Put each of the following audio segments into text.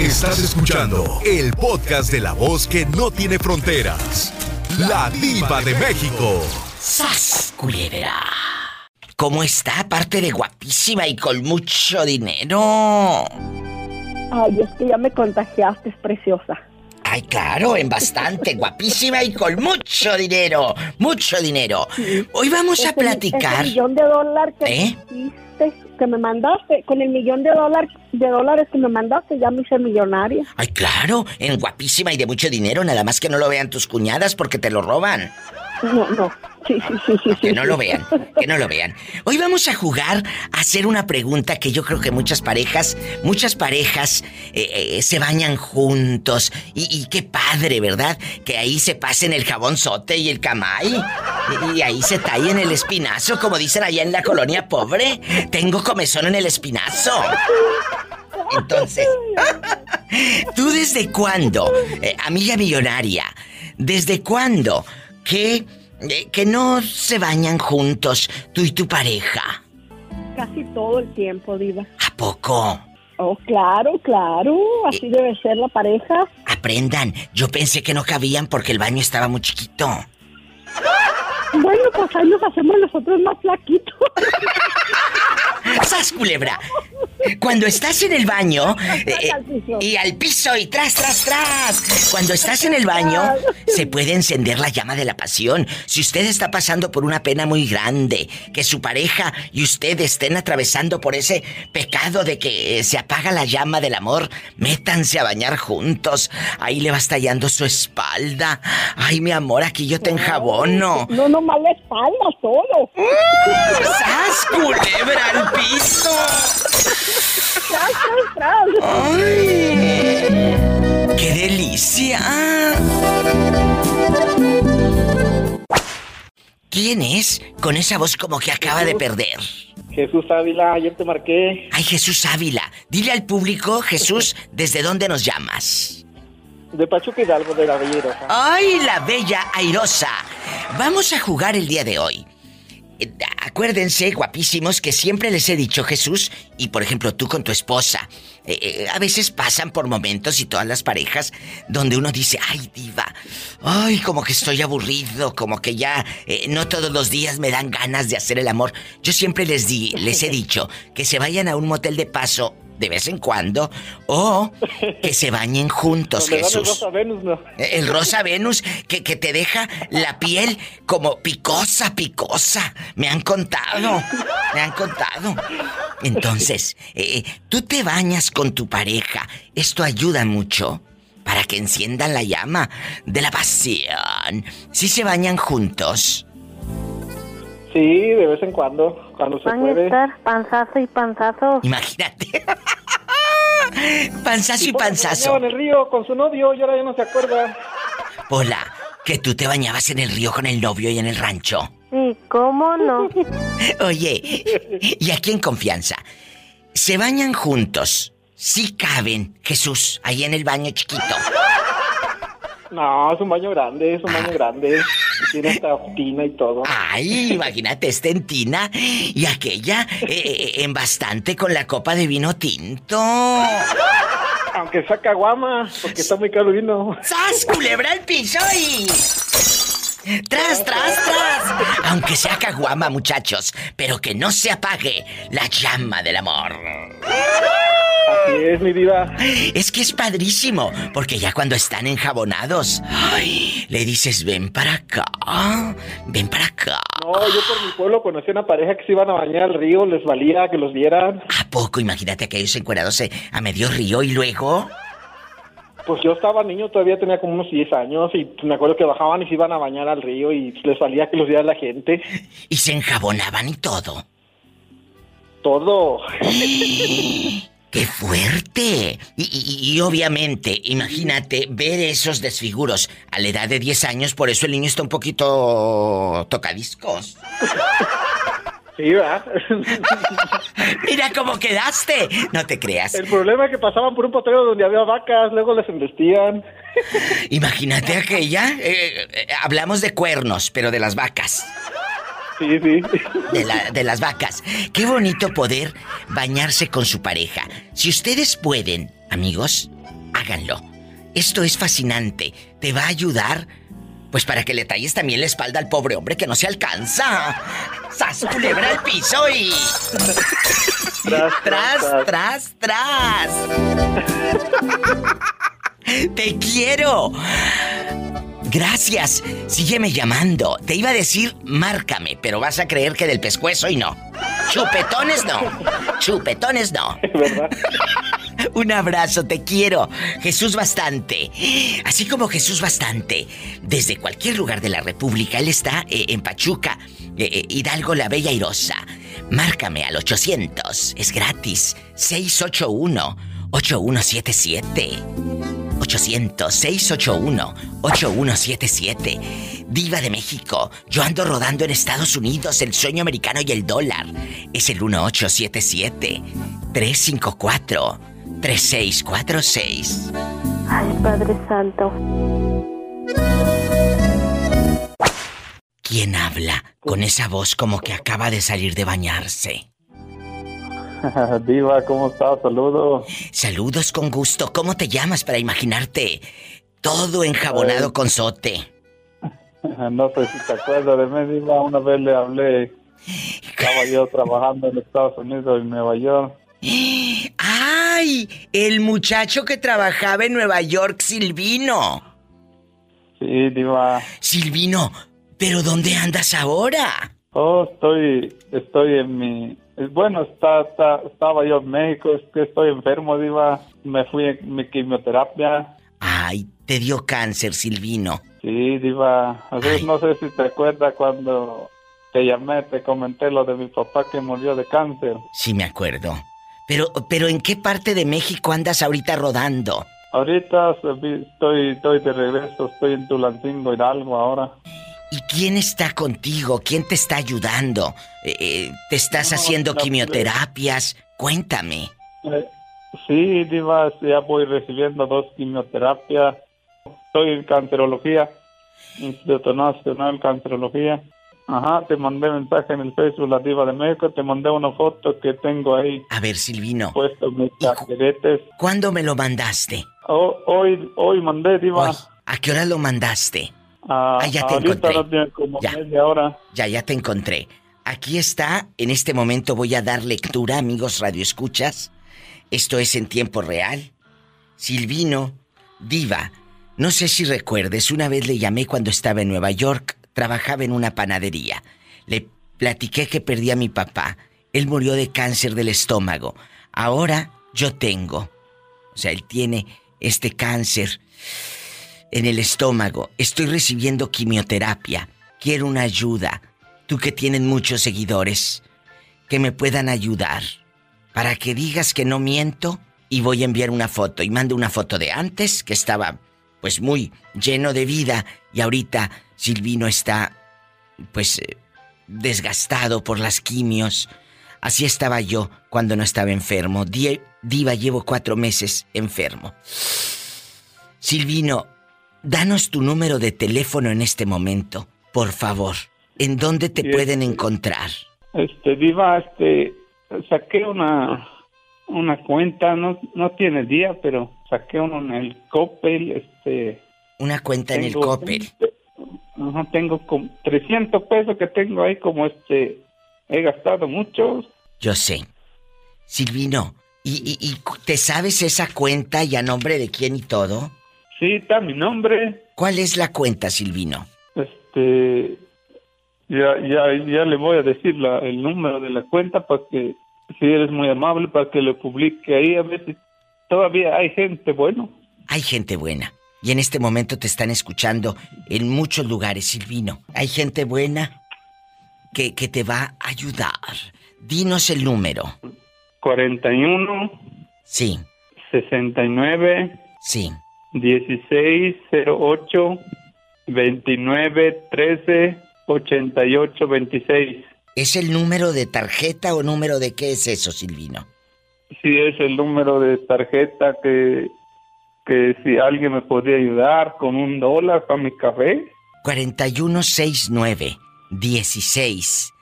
Estás escuchando el podcast de la voz que no tiene fronteras. La diva de México. ¡Sas, culebra! ¿Cómo está? Aparte de guapísima y con mucho dinero. Ay, es que ya me contagiaste, es preciosa. Ay, claro, en bastante, guapísima y con mucho dinero, mucho dinero. Hoy vamos a platicar. Ese millón de dólares que, ¿Eh? Que me mandaste, con el millón de, dólar, de dólares que me mandaste, ya me hice millonaria. Ay, claro, en guapísima y de mucho dinero, nada más que no lo vean tus cuñadas porque te lo roban. No, no. Sí, sí, sí. Que no lo vean, que no lo vean. Hoy vamos a jugar a hacer una pregunta que yo creo que muchas parejas, muchas parejas eh, eh, se bañan juntos. Y, qué padre, ¿verdad? Que ahí se pasen el jabón sote y el camay. Y, y ahí se tallen el espinazo, como dicen allá en la colonia pobre. Tengo comezón en el espinazo. Entonces, ¿tú desde cuándo, eh, amiga millonaria, desde cuándo que, eh, que no se bañan juntos tú y tu pareja? Casi todo el tiempo, Diva. ¿A poco? Oh, claro, claro. Así debe ser la pareja. Aprendan, yo pensé que no cabían porque el baño estaba muy chiquito. Bueno, pues ahí nos hacemos nosotros más flaquitos. ¡Sas, culebra! Cuando estás en el baño eh, eh, y al piso y tras, tras, tras. Cuando estás en el baño se puede encender la llama de la pasión. Si usted está pasando por una pena muy grande, que su pareja y usted estén atravesando por ese pecado de que eh, se apaga la llama del amor, métanse a bañar juntos. Ahí le va estallando su espalda. Ay, mi amor, aquí yo te enjabono. No, nomás la espalda, solo. ¡Sas, culebra al piso! Tras, tras, tras. ¡Ay! ¡Qué delicia! ¿Quién es con esa voz como que acaba de perder? Jesús Ávila, ayer te marqué. Ay, Jesús Ávila. Dile al público, Jesús, ¿desde dónde nos llamas? De Pachuca Hidalgo, de la Bellera. ¡Ay, la bella airosa! Vamos a jugar el día de hoy. Eh, Acuérdense, guapísimos, que siempre les he dicho, Jesús, y por ejemplo tú con tu esposa, eh, eh, a veces pasan por momentos y todas las parejas donde uno dice, ay diva, ay como que estoy aburrido, como que ya no todos los días me dan ganas de hacer el amor. Yo siempre les di, les he dicho que se vayan a un motel de paso de vez en cuando o que se bañen juntos, van el Jesús. Rosa Venus, no. El rosa Venus que, que te deja la piel como picosa, picosa. Me han contado. Me han contado. Entonces, eh, tú te bañas con tu pareja. Esto ayuda mucho para que enciendan la llama de la pasión. Si se bañan juntos. Sí, de vez en cuando, cuando se Van a puede. estar panzazo y panzazo. Imagínate. Panzazo y se panzazo. en el río con su novio y ahora ya no se acuerda. Hola, que tú te bañabas en el río con el novio y en el rancho. Sí, ¿cómo no? Oye, y aquí en confianza, se bañan juntos. Sí caben, Jesús, ahí en el baño chiquito. No, es un baño grande, es un baño grande. Tiene hasta tina y todo. Ay, imagínate, este en tina y aquella eh, eh, en bastante con la copa de vino tinto. Aunque saca guama, porque está muy caro el vino. ¡Sas, culebra al piso y... ¡Tras, tras, tras! Aunque sea caguama, muchachos, pero que no se apague la llama del amor. Así es, mi vida. Es que es padrísimo, porque ya cuando están enjabonados, ay, le dices, ven para acá, ven para acá. No, yo por mi pueblo conocí una pareja que se iban a bañar al río, les valía que los vieran. ¿A poco? Imagínate aquellos encuerados a medio río y luego... Pues yo estaba niño, todavía tenía como unos 10 años y me acuerdo que bajaban y se iban a bañar al río y les valía que los viera la gente. Y se enjabonaban y todo. Todo. ¡Qué fuerte! Y, y- y obviamente, imagínate ver esos desfiguros a la edad de 10 años, por eso el niño está un poquito tocadiscos. Sí, ¿verdad? Mira cómo quedaste. No te creas. El problema es que pasaban por un potrero donde había vacas, luego les embestían. Imagínate aquella. eh, eh, hablamos de cuernos, pero de las vacas. Sí, sí. De, la- de las vacas. Qué bonito poder bañarse con su pareja. Si ustedes pueden, amigos, háganlo. Esto es fascinante. Te va a ayudar, pues para que le talles también la espalda al pobre hombre que no se alcanza. ¡Sas culebra al piso y. Tras, tras, tras, tras. ¡Te quiero! Gracias. Sígueme llamando. Te iba a decir, márcame, pero vas a creer que del pescuezo y no. Chupetones no. Chupetones no. ¿Verdad? Un abrazo, te quiero. Jesús Bastante. Así como Jesús Bastante, desde cualquier lugar de la República, él está eh, en Pachuca, eh, eh, Hidalgo la Bella Irosa. Márcame al 800, es gratis. 681 8177. 800-681-8177. Diva de México, yo ando rodando en Estados Unidos el sueño americano y el dólar. Es el 1877-354-3646. Ay, Padre Santo. ¿Quién habla con esa voz como que acaba de salir de bañarse? Diva, ¿cómo estás? Saludos. Saludos con gusto. ¿Cómo te llamas para imaginarte? Todo enjabonado con sote. No sé si te acuerdas de mí, Diva. Una vez le hablé. Estaba yo trabajando en Estados Unidos, en Nueva York. ¡Ay! El muchacho que trabajaba en Nueva York, Silvino. Sí, Diva. Silvino, ¿pero dónde andas ahora? Oh, estoy, estoy en mi... Bueno, está, está- estaba yo en México, es que estoy enfermo, Diva. Me fui en mi quimioterapia. Ay, te dio cáncer, Silvino. Sí, Diva. A veces Ay. no sé si te acuerdas cuando te llamé, te comenté lo de mi papá que murió de cáncer. Sí, me acuerdo. Pero, pero ¿en qué parte de México andas ahorita rodando? Ahorita estoy, estoy de regreso, estoy en Tulancingo, Hidalgo ahora. ¿Y quién está contigo? ¿Quién te está ayudando? Eh, eh, ¿Te estás No, haciendo la- quimioterapias? Cuéntame. Eh, sí, Diva, ya voy recibiendo dos quimioterapias. Estoy en cancerología, Instituto Nacional de Cancerología. Ajá, te mandé mensaje en el Facebook, la Diva de México, te mandé una foto que tengo ahí A ver, Silvino, puesto mis cajeretes. ¿cuándo me lo mandaste? Oh, hoy, hoy mandé, Diva. Hoy. ¿A qué hora lo mandaste? Ah, Ah, ya te encontré. no tiene como Ya. media hora. Ya, ya te encontré. Aquí está, en este momento voy a dar lectura, amigos radioescuchas. Esto es en tiempo real. Silvino, diva, no sé si recuerdes, una vez le llamé cuando estaba en Nueva York, trabajaba en una panadería. Le platiqué que perdí a mi papá. Él murió de cáncer del estómago. Ahora yo tengo. O sea, él tiene este cáncer en el estómago. Estoy recibiendo quimioterapia. Quiero una ayuda. Tú que tienes muchos seguidores, que me puedan ayudar. Para que digas que no miento y voy a enviar una foto. Y mando una foto de antes, que estaba pues muy lleno de vida. Y ahorita Silvino está pues eh, desgastado por las quimios. Así estaba yo cuando no estaba enfermo. Diva, llevo cuatro meses enfermo. Silvino, danos tu número de teléfono en este momento, por favor. ¿En dónde te Sí, pueden encontrar? Este, Diva, este, saqué una, una cuenta, no, no tiene día, pero saqué uno en el Coppel, este... Una cuenta en el Coppel. Ajá, tengo como 300 pesos que tengo ahí, como este, he gastado muchos. Yo sé. Silvino, ¿y, y, y te sabes esa cuenta y a nombre de quién y todo? Sí, está mi nombre, ¿Cuál es la cuenta, Silvino? este, ya, ya, ya le voy a decir la, el número de la cuenta para que, si eres muy amable, para que lo publique ahí, a ver si todavía hay gente, bueno. Hay gente buena. Y en este momento te están escuchando en muchos lugares, Silvino. Hay gente buena que, que te va a ayudar. Dinos el número. 41 Sí, 69 sí. 16 08 29 13 88 26. ¿Es el número de tarjeta o número de qué es eso, Silvino? Sí, es el número de tarjeta que, que si alguien me podría ayudar con un dólar para mi café. 4169 16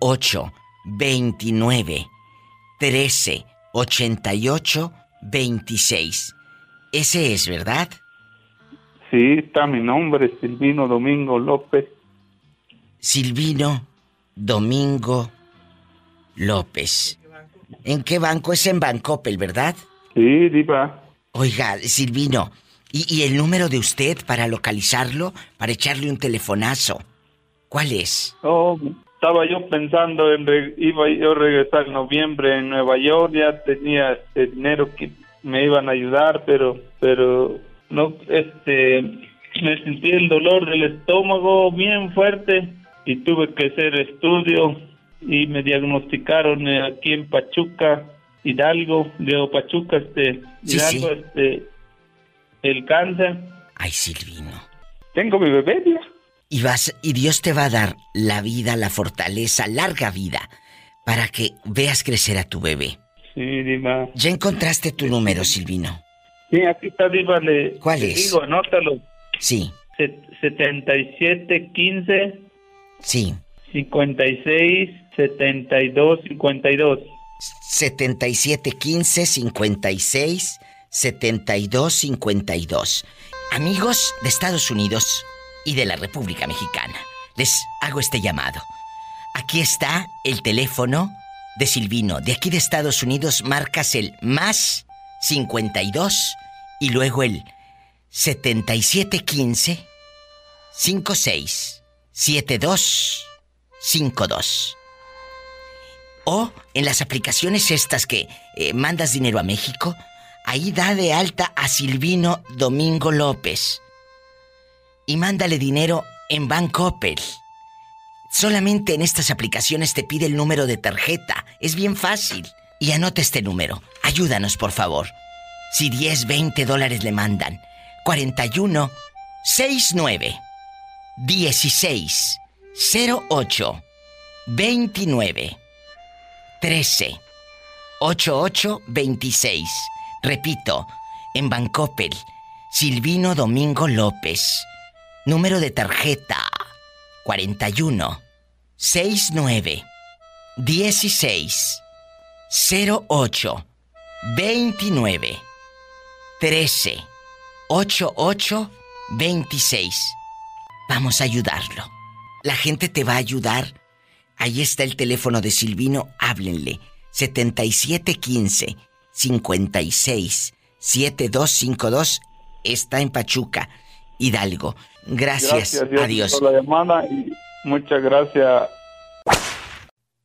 08 29 13 88 26. Ese es, ¿verdad? Sí, está mi nombre, Silvino Domingo López. Silvino Domingo López. ¿En qué banco? Es en Bancopel, ¿verdad? Sí, diva. Oiga, Silvino, ¿y, ¿y, el número de usted para localizarlo, para echarle un telefonazo? ¿Cuál es? Oh, estaba yo pensando en re- iba yo a regresar en noviembre en Nueva York, ya tenía este dinero que me iban a ayudar, pero pero no este me sentí el dolor del estómago bien fuerte y tuve que hacer estudio y me diagnosticaron aquí en Pachuca, Hidalgo, digo Pachuca, este Sí, Hidalgo, sí. este el cáncer. Ay, Silvino. Tengo mi bebé. Y vas, y Dios te va a dar la vida, la fortaleza, larga vida, para que veas crecer a tu bebé. Sí, Diva. Ya encontraste tu número, Silvino. Sí, aquí está, Diva. Le, ¿Cuál es? Digo, anótalo. Sí, Se- 77 15 sí. 56 72 52. 7715 56 72 52. Amigos de Estados Unidos y de la República Mexicana, les hago este llamado. Aquí está el teléfono de Silvino. De aquí de Estados Unidos marcas el más 52 y luego el 7715 56 72 52. O en las aplicaciones estas que eh, mandas dinero a México, ahí da de alta a Silvino Domingo López. Y mándale dinero en Bancoppel. Solamente en estas aplicaciones te pide el número de tarjeta. Es bien fácil. Y anota este número. Ayúdanos, por favor. Si 10, 20 dólares le mandan. 41 69 16 08 29 13 88 26. Repito, en Bancopel, Silvino Domingo López. Número de tarjeta 41 69 16 08 29 13 88 26. Vamos a ayudarlo. La gente te va a ayudar. Ahí está el teléfono de Silvino, háblenle. 7715 56 7252 está en Pachuca, Hidalgo. Gracias, Dios, adiós. por la llamada y muchas gracias.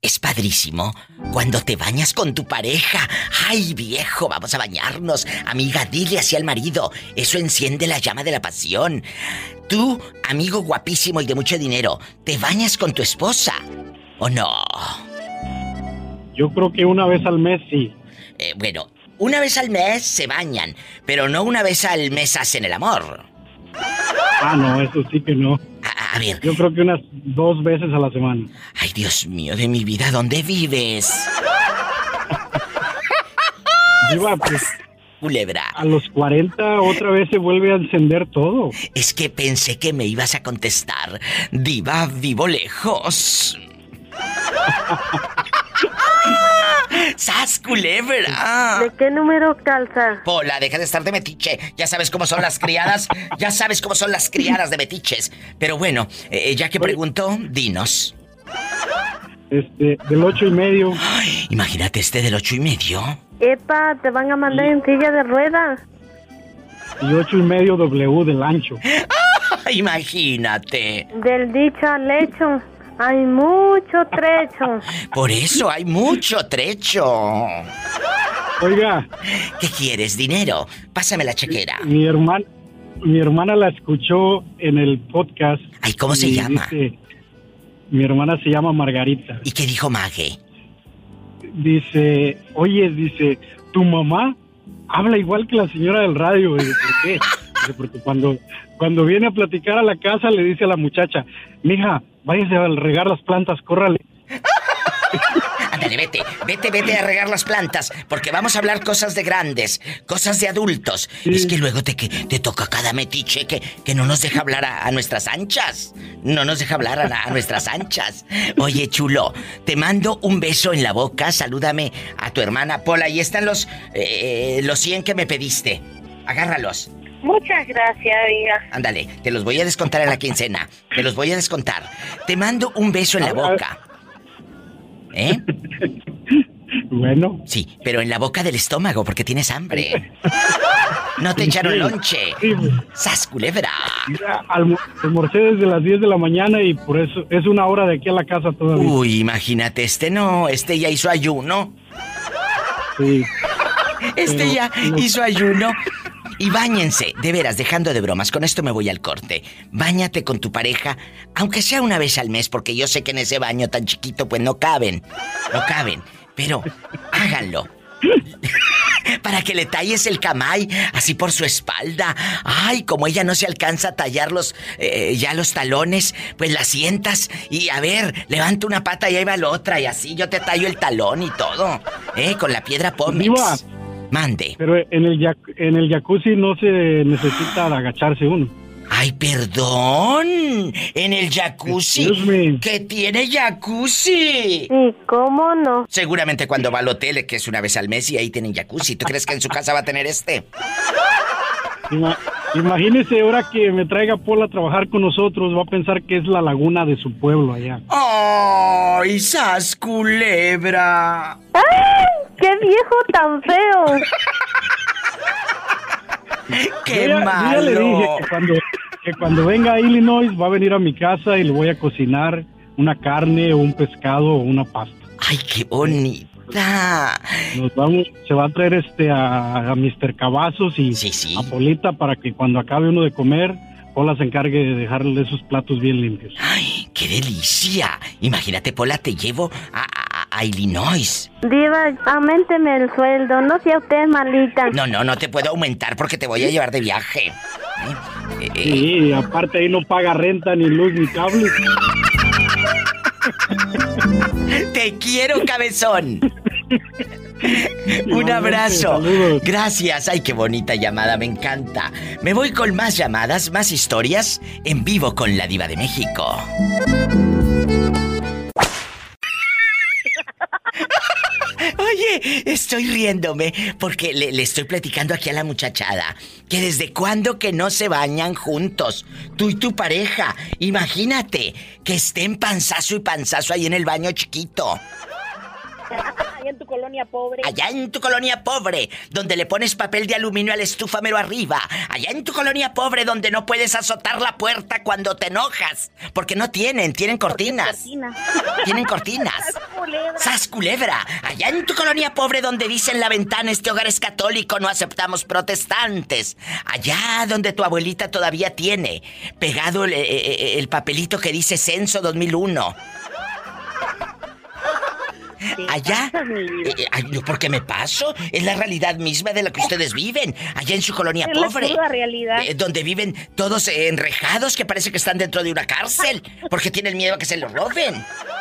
Es padrísimo cuando te bañas con tu pareja. Ay, viejo, vamos a bañarnos. Amiga, dile así al marido. Eso enciende la llama de la pasión. Tú, amigo guapísimo y de mucho dinero, ¿te bañas con tu esposa? ¿O no? Yo creo que una vez al mes sí. Eh, bueno, una vez al mes se bañan, pero no una vez al mes hacen el amor. Ah, no, eso sí que no. A, a ver, Yo creo que unas dos veces a la semana. ay Dios mío de mi vida, ¿dónde vives? Diva, pues Culebra. a los 40 otra vez se vuelve a encender todo. Es que pensé que me ibas a contestar. Diva, vivo lejos. ¡Sas, culebra! ¿De qué número calza? Pola, deja de estar de metiche. Ya sabes cómo son las criadas. Ya sabes cómo son las criadas de metiches. Pero bueno, eh, ya que preguntó, dinos. Este, del ocho y medio. Ay, imagínate este del ocho y medio. Epa, te van a mandar en silla de ruedas. Y ocho y medio W del ancho. Imagínate. Del dicho al hecho, hay mucho trecho. Por eso hay mucho trecho. Oiga, ¿Qué quieres? ¿Dinero? Pásame la chequera. mi hermana, mi hermana la escuchó en el podcast. Ay, ¿cómo se llama? dice- mi hermana se llama Margarita. ¿Y qué dijo Mague? Dice, oye, dice, tu mamá habla igual que la señora del radio. Dice, ¿por qué? Dice, porque cuando, cuando viene a platicar a la casa le dice a la muchacha, mija, váyase a regar las plantas, córrale. Ándale, vete, vete, vete a regar las plantas, porque vamos a hablar cosas de grandes, cosas de adultos. Es que luego te, que, te toca cada metiche que, que no nos deja hablar a, a nuestras anchas. No nos deja hablar a, a nuestras anchas. Oye, chulo, te mando un beso en la boca, salúdame a tu hermana Pola. Ahí están los, eh, los 100 que me pediste. Agárralos. Muchas gracias, Diva. Ándale, te los voy a descontar en la quincena. Te los voy a descontar. Te mando un beso en la boca. ¿Eh? Bueno. Sí, pero en la boca del estómago porque tienes hambre. No te echaron lonche. Sí, ¡Sas, culebra! almorcé desde las 10 de la mañana y por eso es una hora de aquí a la casa todavía. Uy, imagínate, este no, este ya hizo ayuno. Sí. Este Pero ya no- hizo ayuno. Y báñense, de veras, dejando de bromas, con esto me voy al corte. Báñate con tu pareja, aunque sea una vez al mes, porque yo sé que en ese baño tan chiquito pues no caben, no caben, pero háganlo. Para que le talles el camay así por su espalda. Ay, como ella no se alcanza a tallar los, eh, ya los talones, pues la sientas y a ver, levanta una pata y ahí va la otra y así yo te tallo el talón y todo. ¿Eh? Con la piedra Pómex. Mande. Pero en el, jac- en el jacuzzi no se necesita agacharse uno. Ay, perdón. En el jacuzzi. Que tiene jacuzzi. ¿Y cómo no? Seguramente cuando va al hotel, que es una vez al mes, y ahí tienen jacuzzi. ¿Tú crees que en su casa va a tener este? Ima- imagínese ahora que me traiga Paul a trabajar con nosotros, va a pensar que es la laguna de su pueblo allá. ¡Ay, sas culebra! ¡Ay! ¡Qué viejo tan feo! ¡Qué Yo ya- yo ya le dije malo! que cuando, que cuando venga a Illinois va a venir a mi casa y le voy a cocinar una carne o un pescado o una pasta. ¡Ay, qué Nos vamos, se va a traer este a, a Mr. Cavazos y Sí, sí. a Polita para que cuando acabe uno de comer, Pola se encargue de dejarle esos platos bien limpios. ¡Ay, qué delicia! Imagínate, Pola, te llevo a, a- a Illinois. Diva, aumenteme el sueldo, no sea usted malita. No, no, no te puedo aumentar porque te voy a llevar de viaje. Eh, Sí, aparte ahí no paga renta, ni luz, ni cable. Te quiero, cabezón. Un abrazo. Gracias. Ay, qué bonita llamada, me encanta. Me voy con más llamadas, más historias en vivo con la diva de México. Estoy riéndome porque le, le estoy platicando aquí a la muchachada que desde cuándo que no se bañan juntos, tú y tu pareja. Imagínate que estén panzazo y panzazo ahí en el baño chiquito. Ahí en tu colonia pobre. Allá en tu colonia pobre, donde le pones papel de aluminio al estúfamero arriba. Allá en tu colonia pobre, donde no puedes azotar la puerta cuando te enojas. Porque no tienen, tienen cortinas. Cortina. Tienen cortinas. Culebra. ¡Sas culebra! Allá en tu colonia pobre donde dice en la ventana este hogar es católico, no aceptamos protestantes. Allá donde tu abuelita todavía tiene pegado el, eh, eh, el papelito que dice Censo 2001. Te Allá, pasas, mi vida. eh, eh, yo porque me paso, es la realidad misma de la que ustedes viven, allá en su colonia Es la pobre, cruda realidad. eh, donde viven todos enrejados que parece que están dentro de una cárcel, porque tienen miedo a que se los roben.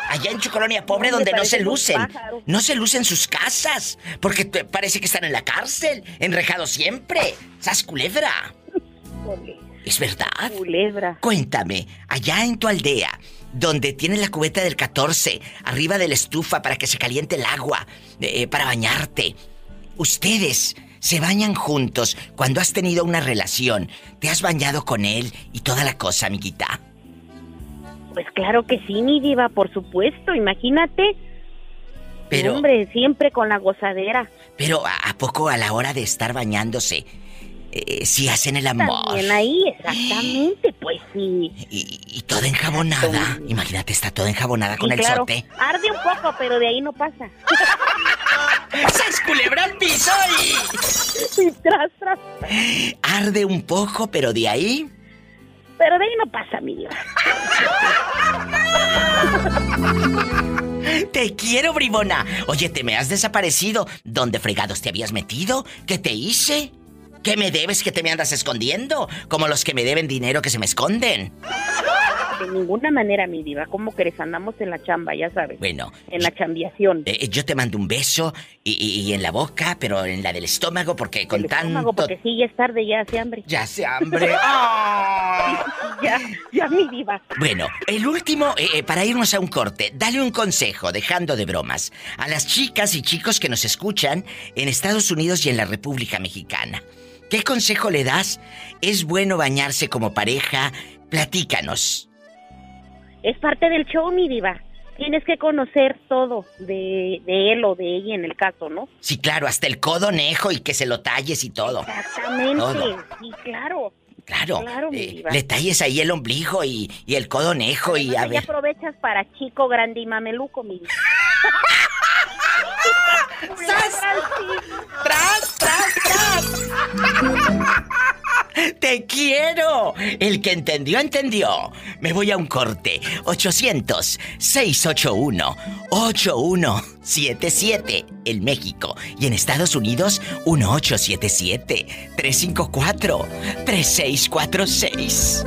Allá en su colonia pobre Donde no se lucen, no se lucen sus casas, porque te- parece que están en la cárcel, enrejados siempre. ¡Sas culebra! Cule- ¿Es verdad? Culebra. Cuéntame, allá en tu aldea, donde tienes la cubeta del 14, arriba de la estufa para que se caliente el agua, eh, para bañarte, ustedes se bañan juntos cuando has tenido una relación, te has bañado con él y toda la cosa, amiguita. Pues claro que sí, mi diva, por supuesto. Imagínate. Pero, Hombre, siempre con la gozadera. pero ¿a, a poco a la hora de estar bañándose, eh, si hacen el amor? También ahí, exactamente, pues sí. Y, y toda enjabonada. Imagínate, está toda enjabonada con el sote. Arde un poco, pero de ahí no pasa. ¡Se culebra al piso y... Y tras, tras. Arde un poco, pero de ahí. Pero de ahí no pasa, mi diva. Te quiero, bribona. Oye, te me has desaparecido. ¿Dónde fregados te habías metido? ¿Qué te hice? ¿Qué me debes que te me andas escondiendo? Como los que me deben dinero que se me esconden. De ninguna manera, mi diva. ¿Cómo crees? Andamos en la chamba, ya sabes. Bueno. En la chambiación. Eh, yo te mando un beso y, y- y en la boca, pero en la del estómago, porque con El tanto... estómago, porque sí, ya es tarde, ya hace hambre. Ya hace hambre. ¡Ah! Ya, ya, mi diva. Bueno, el último, eh, eh, para irnos a un corte, dale un consejo, dejando de bromas, a las chicas y chicos que nos escuchan en Estados Unidos y en la República Mexicana. ¿Qué consejo le das? ¿Es bueno bañarse como pareja? Platícanos. Es parte del show, mi diva. Tienes que conocer todo de, de él o de ella en el caso, ¿no? Sí, claro, hasta el codo nejo y que se lo talles y todo. Exactamente. Todo. Sí, claro. Claro, Claro, eh, le talles ahí el ombligo y, y el codo nejo y a ver. aprovechas para chico, grande y mameluco, mi. ¡Tras, tras, tras! ¡Te quiero! El que entendió, entendió. Me voy a un corte. 800-681-8177 en México. Y en Estados Unidos, 1877-354-3646.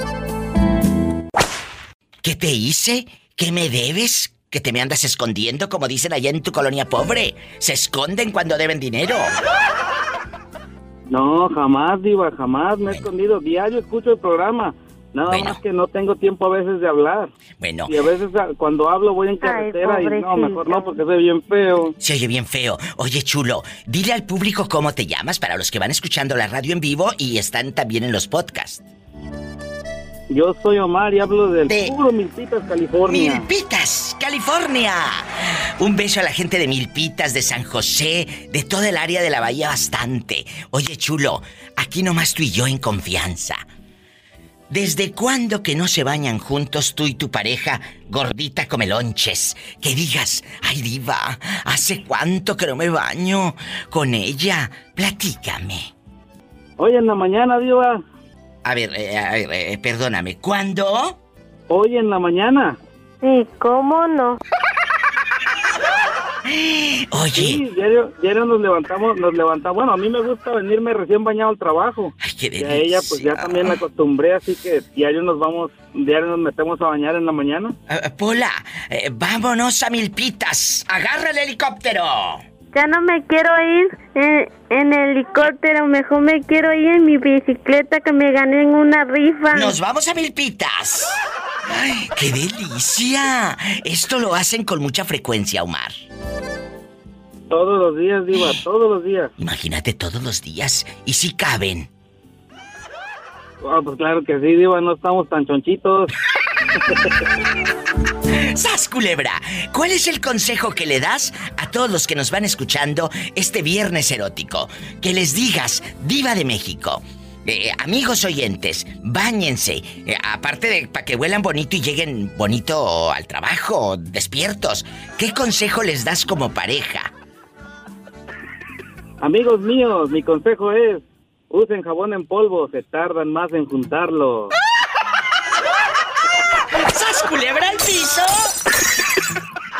¿Qué te hice? ¿Qué me debes? ¿Que te me andas escondiendo como dicen allá en tu colonia pobre? Se esconden cuando deben dinero. No, jamás, Diva, jamás me he escondido. Diario escucho el programa. Nada Bueno. más que no tengo tiempo a veces de hablar. Bueno, Y a veces ah, cuando hablo voy en carretera y no, mejor no, porque soy bien feo. se oye bien feo. Oye, chulo, dile al público cómo te llamas para los que van escuchando la radio en vivo y están también en los podcasts. Yo soy Omar y hablo del De- puro Milpitas, California. Milpitas, California. Un beso a la gente de Milpitas, de San José, de toda el área de la bahía bastante. Oye, chulo, aquí nomás tú y yo en confianza. ¿Desde cuándo que no se bañan juntos tú y tu pareja, gordita come lonches? Que digas, ay diva, ¿hace cuánto que no me baño con ella? Platícame. Hoy en la mañana, Diva. A ver, eh, a ver, eh, perdóname, ¿cuándo? Hoy en la mañana. Sí, ¿cómo no? Oye, Sí, diario, diario nos levantamos, nos levantamos. Bueno, a mí me gusta venirme recién bañado al trabajo. ay, qué Y a ella pues ya también la acostumbré, así que diario nos vamos, diario nos metemos a bañar en la mañana. Eh, Pola, eh, vámonos a Milpitas. Agarra el helicóptero. Ya no me quiero ir en, en helicóptero, mejor me quiero ir en mi bicicleta que me gané en una rifa. Nos vamos a Milpitas. Ay, ¡Qué delicia! Esto lo hacen con mucha frecuencia, Omar. Todos los días, Diva, todos los días. Imagínate todos los días. Y si caben. Ah, pues claro que sí, Diva, no estamos tan chonchitos. ¡Sas, culebra! ¿Cuál es el consejo que le das a todos los que nos van escuchando este viernes erótico? Que les digas, Diva de México. eh, amigos oyentes, báñense. eh, aparte de para que huelan bonito y lleguen bonito al trabajo, despiertos. ¿Qué consejo les das como pareja? Amigos míos, mi consejo es, usen jabón en polvo, se tardan más en juntarlo. ¡Sas, culebra al piso!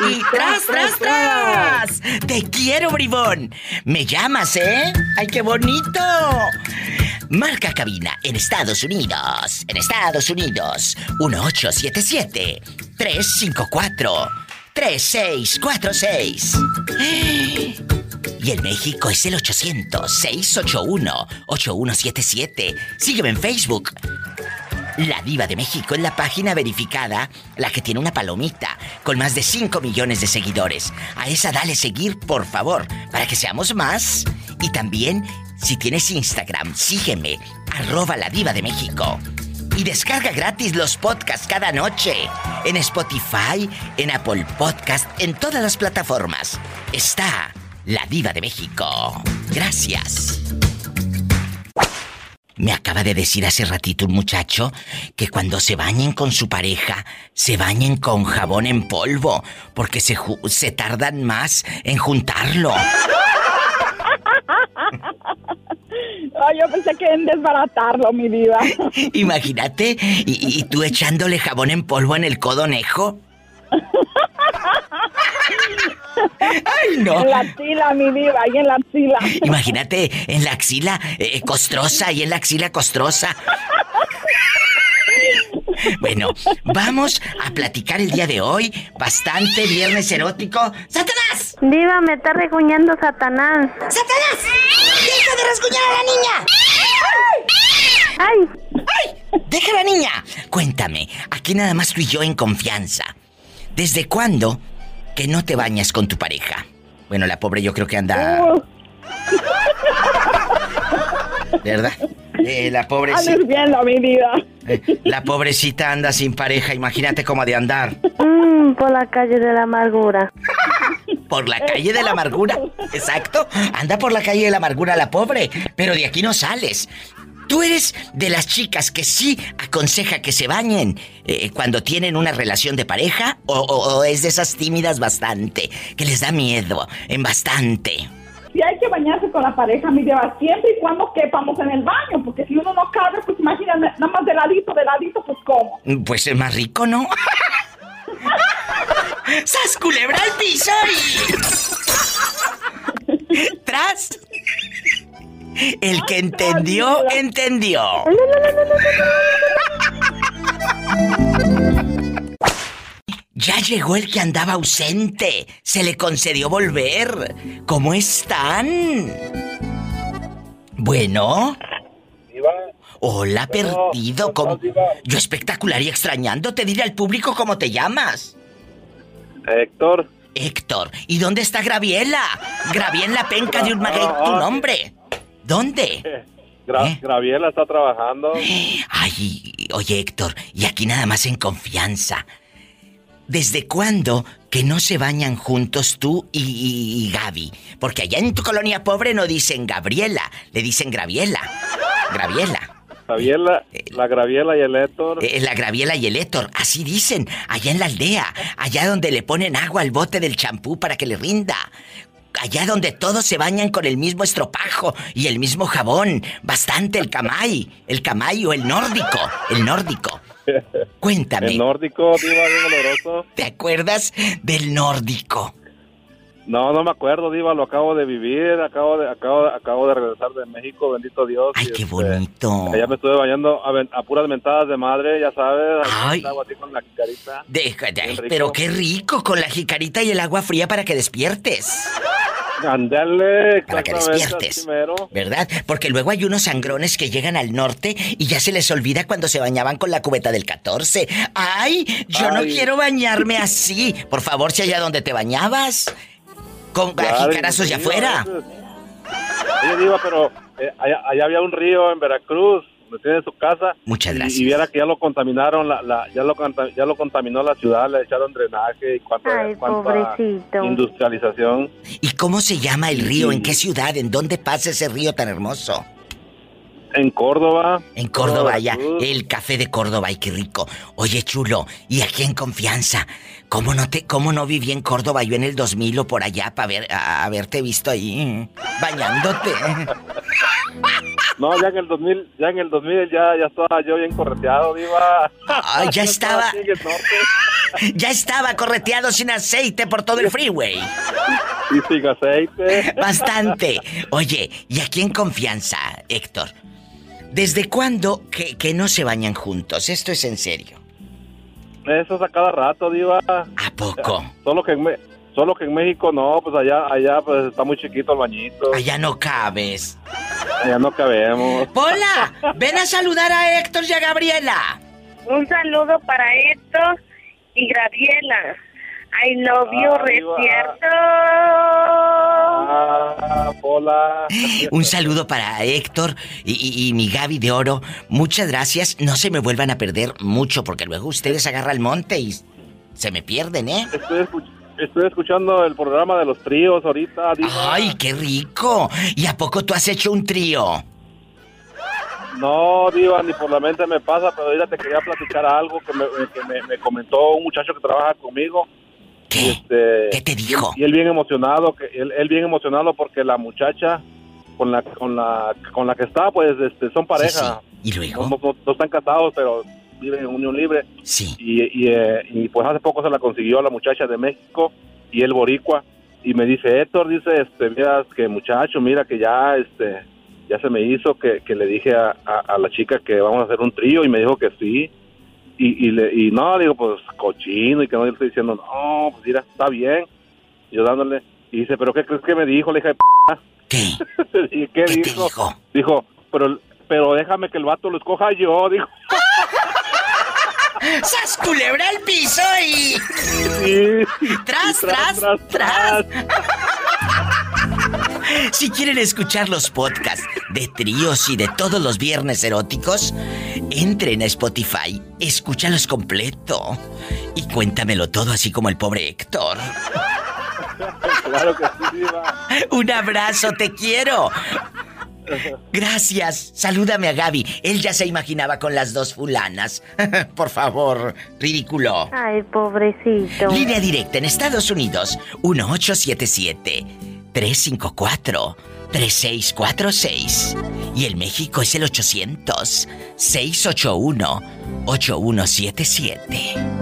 ¡Y tras, tras, tras! ¡Te quiero, bribón! Me llamas, ¿eh? ¡Ay, qué bonito! Marca cabina en Estados Unidos. En Estados Unidos. 1877-354-3646. Y en México es el 800-681-8177. Sígueme en Facebook. La Diva de México es la página verificada, la que tiene una palomita, con más de 5 millones de seguidores. A esa dale seguir, por favor, para que seamos más. Y también, si tienes Instagram, sígueme, arroba la Diva de México. Y descarga gratis los podcasts cada noche. En Spotify, en Apple Podcast, en todas las plataformas. Está la Diva de México. Gracias. Me acaba de decir hace ratito un muchacho que cuando se bañen con su pareja, se bañen con jabón en polvo, porque se, se tardan más en juntarlo. Ay, yo pensé que en desbaratarlo, mi vida. Imagínate, y, y tú echándole jabón en polvo en el codo nejo. Ay, no. En la axila, mi vida, ahí en la axila. Imagínate en la axila eh, costrosa y en la axila costrosa. Bueno, vamos a platicar el día de hoy. Bastante viernes erótico. ¡Satanás! Diva, me está reguñando Satanás. ¡Satanás! ¡Deja de rasguñar a la niña! ¡Ay! ¡Ay! ¡Deja a la niña! Cuéntame, aquí nada más tú y yo en confianza. ¿Desde cuándo que no te bañas con tu pareja? Bueno, la pobre yo creo que anda... Uh, ¿Verdad? Eh, la pobre... andes viendo mi vida. Eh, la pobrecita anda sin pareja, imagínate cómo ha de andar. Mm, por la calle de la amargura. Por la calle de la amargura. Exacto. Anda por la calle de la amargura la pobre. Pero de aquí no sales. ¿Tú eres de las chicas que sí aconseja que se bañen eh, cuando tienen una relación de pareja? O, o- o es de esas tímidas bastante? Que les da miedo en bastante. Si hay que bañarse con la pareja, mi diva, siempre y cuando quepamos en el baño, porque si uno no cabe, pues imagínate, nada más de ladito, de ladito, pues cómo. Pues es más rico, ¿no? ¡Sas culebra al piso y... ¡Tras! El que entendió, entendió. Ya llegó el que andaba ausente. Se le concedió volver. ¿Cómo están? Bueno. Hola, perdido. ¿Cómo? Yo espectacular y extrañando. Te diré al público cómo te llamas. Héctor, Héctor. ¿Y dónde está Graviela? Graviela penca de un maguey tu nombre. ¿Dónde? Gra- ¿Eh? Graviela está trabajando. Ay, oye Héctor, y aquí nada más en confianza. ¿Desde cuándo que no se bañan juntos tú y, y- y Gaby? Porque allá en tu colonia pobre no dicen Gabriela, le dicen Graviela. Graviela. Graviela, la Graviela y el Héctor. Eh, la Graviela y el Héctor, así dicen, allá en la aldea, allá donde le ponen agua al bote del champú para que le rinda. Allá donde todos se bañan con el mismo estropajo y el mismo jabón. Bastante el camay, el camay o el nórdico, el nórdico. Cuéntame, El nórdico, diva, bien oloroso. ¿te acuerdas del nórdico? No, no me acuerdo, diva, lo acabo de vivir, acabo de, acabo, de- acabo de regresar de México, bendito Dios. Ay, qué este, bonito. Allá me estuve bañando a, puras mentadas de madre, ya sabes. Ay. Agua así con la carita. Déjate, Bien rico. pero qué rico con la jicarita y el agua fría para que despiertes. Andale, Para que despiertes. ¿Verdad? Porque luego hay unos sangrones que llegan al norte y ya se les olvida cuando se bañaban con la cubeta del 14. ¡Ay! Yo no quiero bañarme así. Por favor, si allá donde te bañabas. Con jicarazos ya diva, afuera. Oye, diva, pero eh, allá, allá había un río en Veracruz, donde tiene su casa. Muchas y- gracias. Y, viera que ya lo contaminaron, la, la- ya, lo, ya lo contaminó la ciudad, le echaron drenaje y cuánta, Ay, cuánta pobrecito. industrialización. ¿Y cómo se llama el río? ¿En Sí. qué ciudad? ¿En dónde pasa ese río tan hermoso? En Córdoba. En Córdoba, ya. Veracruz. El café de Córdoba, ay, qué rico. Oye, chulo, y aquí en confianza, ¿cómo no te, cómo no viví en Córdoba yo en el 2000 o por allá para ver, a- haberte visto ahí bañándote? No, ya en el 2000, ya en el 2000 ya, ya estaba yo bien correteado, diva. Ya estaba. Ya estaba correteado sin aceite por todo el freeway. Y sin aceite. Bastante. Oye, y aquí en confianza, Héctor. ¿Desde cuándo que, que no se bañan juntos? Esto es en serio. Eso es a cada rato, diva. ¿A poco? Solo que en, Me- solo que en México no, pues allá, allá pues está muy chiquito el bañito. Allá no cabes. Allá no cabemos. Hola, ven a saludar a Héctor y a Gabriela. Un saludo para Héctor y Graviela. I love you, Ay, recierto. Ah, hola. Un saludo para Héctor y, y- y mi Gaby de Oro. Muchas gracias. No se me vuelvan a perder mucho porque luego ustedes agarran el monte y se me pierden, ¿eh? Estoy, escuch- estoy escuchando el programa de los tríos ahorita, diva. ¡Ay, qué rico! ¿Y a poco tú has hecho un trío? No, Diva, ni por la mente me pasa, pero ahorita te quería platicar algo que me, que me, me comentó un muchacho que trabaja conmigo. ¿Qué? Este, ¿Qué te dijo? Y él bien emocionado, que él, él bien emocionado porque la muchacha con la con la con la que está, pues, este, son pareja. Sí, sí. ¿Y luego? no- no están casados, pero viven en unión libre. Sí. Y, y, eh, y, pues hace poco se la consiguió la muchacha de México y el boricua. Y me dice, Héctor, dice, este, mira, que muchacho, mira que ya, este, ya se me hizo que, que le dije a, a- a la chica que vamos a hacer un trío y me dijo que sí. Y, y, le- y no, digo, pues cochino y que no le estoy diciendo, no, pues mira, está bien. Yo dándole, y dice, pero ¿qué crees que me dijo la hija de p? ¿Qué? ¿Y qué, dijo? dijo? pero pero déjame que el vato lo escoja yo, dijo. ¡Sas culebra al piso y... ¡Tras, Y tras, tras! Si quieren escuchar los podcasts de tríos y de todos los viernes eróticos, entren a Spotify, escúchalos completo y cuéntamelo todo así como el pobre Héctor. claro que sí, diva. Un abrazo, te quiero. Gracias. Salúdame a Gaby. Él ya se imaginaba con las dos fulanas. Por favor, ridículo. Ay, pobrecito. Línea directa en Estados Unidos, 1877-354-3646. Y en México es el 800-681-8177.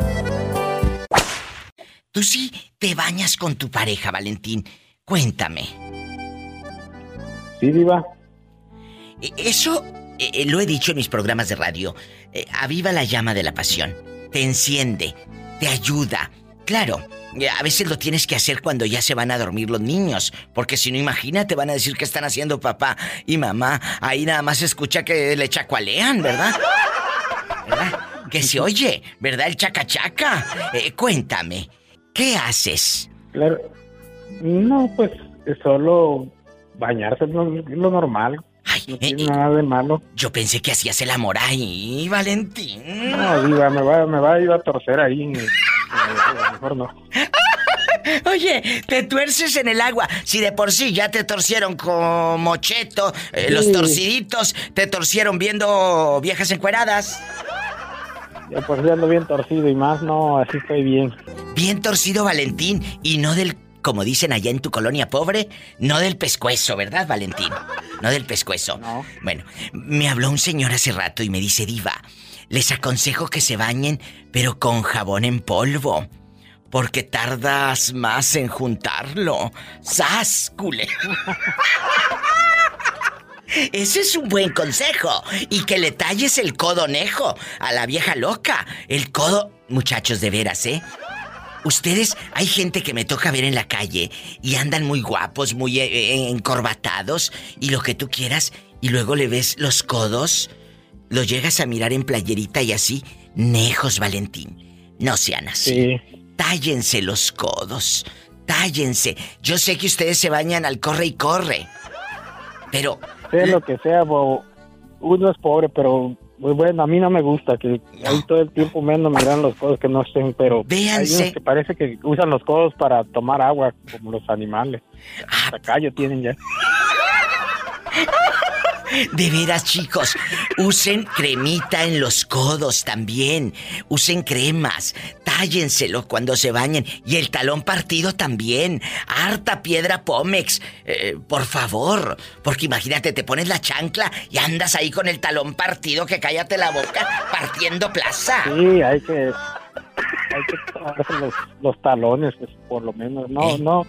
Tú sí te bañas con tu pareja, Valentín. Cuéntame. Sí, diva. E- Eso eh, eh, lo he dicho en mis programas de radio. Eh, aviva la llama de la pasión. Te enciende. Te ayuda. Claro, a veces lo tienes que hacer cuando ya se van a dormir los niños. Porque si no, imagínate, van a decir que están haciendo papá y mamá. Ahí nada más se escucha que le chacualean, ¿verdad? ¿Verdad? Que se oye, ¿verdad? El chacachaca. Eh, cuéntame, ¿qué haces? Claro. No, pues es solo bañarse es lo, normal. no tiene nada de malo. Yo pensé que hacías el amor ahí, Valentín. No, diva, me va, me va a ir a torcer ahí. Mejor no. Oye, te tuerces en el agua. Si de por sí ya te torcieron como cheto, eh, los torciditos te torcieron viendo viejas encueradas. Ya por si ando bien torcido y más, no, así estoy bien. Bien torcido, Valentín, y no del, como dicen allá en tu colonia pobre, no del pescuezo, ¿verdad, Valentín? No del pescuezo. Bueno, me habló un señor hace rato y me dice, Diva, les aconsejo que se bañen, pero con jabón en polvo. Porque tardas más en juntarlo. ¡Sas, cule! Ese es un buen consejo. Y que le talles el codo nejo a la vieja loca. El codo... Muchachos, de veras, ¿eh? Ustedes, hay gente que me toca ver en la calle y andan muy guapos, muy eh, eh, encorbatados y lo que tú quieras, y luego le ves los codos, los llegas a mirar en playerita y así, nejos, Valentín. No sean así. Tállense los codos, tállense. Yo sé que ustedes se bañan al corre y corre, pero Sea lo que sea, bo- uno es pobre, pero pues, bueno, a mí no me gusta que ahí todo el tiempo me ando mirando los codos que no estén, pero hay Véanse. unos que parece que usan los codos para tomar agua, como los animales. Hasta callo tienen ya. De veras, chicos, usen cremita en los codos también. Usen cremas. Tállenselo cuando se bañen. Y el talón partido también. Harta piedra Pómex. Eh, por favor. Porque imagínate, te pones la chancla y andas ahí con el talón partido que cállate la boca partiendo plaza. Sí, hay que hay que los, los talones, pues, por lo menos. No, no,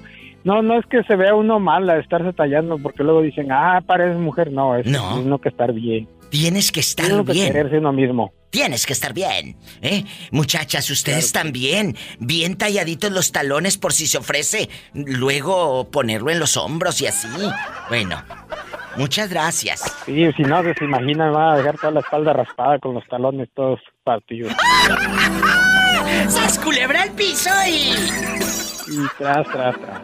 no, no es que se vea uno mal a estarse tallando, porque luego dicen, ah, pareces mujer. No, es No. uno que estar bien. Tienes que estar Tiene uno que bien. quererse uno mismo. Tienes que estar bien, ¿eh? Muchachas, ustedes también. Bien talladitos los talones por si se ofrece. Luego ponerlo en los hombros y así. Bueno, muchas gracias. Sí, si no, se imaginan, van a dejar toda la espalda raspada con los talones todos partidos. ¡Sas culebra al piso y... Y tras, tras, tras.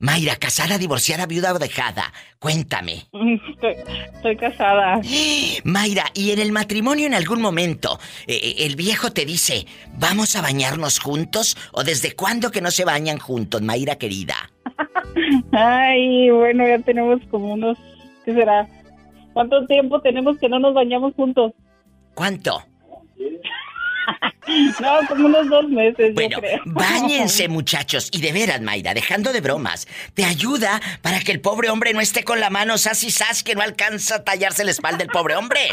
Mayra, casada, divorciada, viuda o dejada. Cuéntame. Estoy, estoy casada. Mayra, ¿y en el matrimonio en algún momento eh, eh, el viejo te dice, vamos a bañarnos juntos? ¿O desde cuándo que no se bañan juntos, Mayra querida? Ay, bueno, ya tenemos como unos, ¿qué será? ¿Cuánto tiempo tenemos que no nos bañamos juntos? ¿Cuánto? No, como unos dos meses, Bueno, yo creo. Báñense, muchachos. Y de veras, Mayra, dejando de bromas, te ayuda para que el pobre hombre no esté con la mano sas y sas que no alcanza a tallarse la espalda el pobre hombre.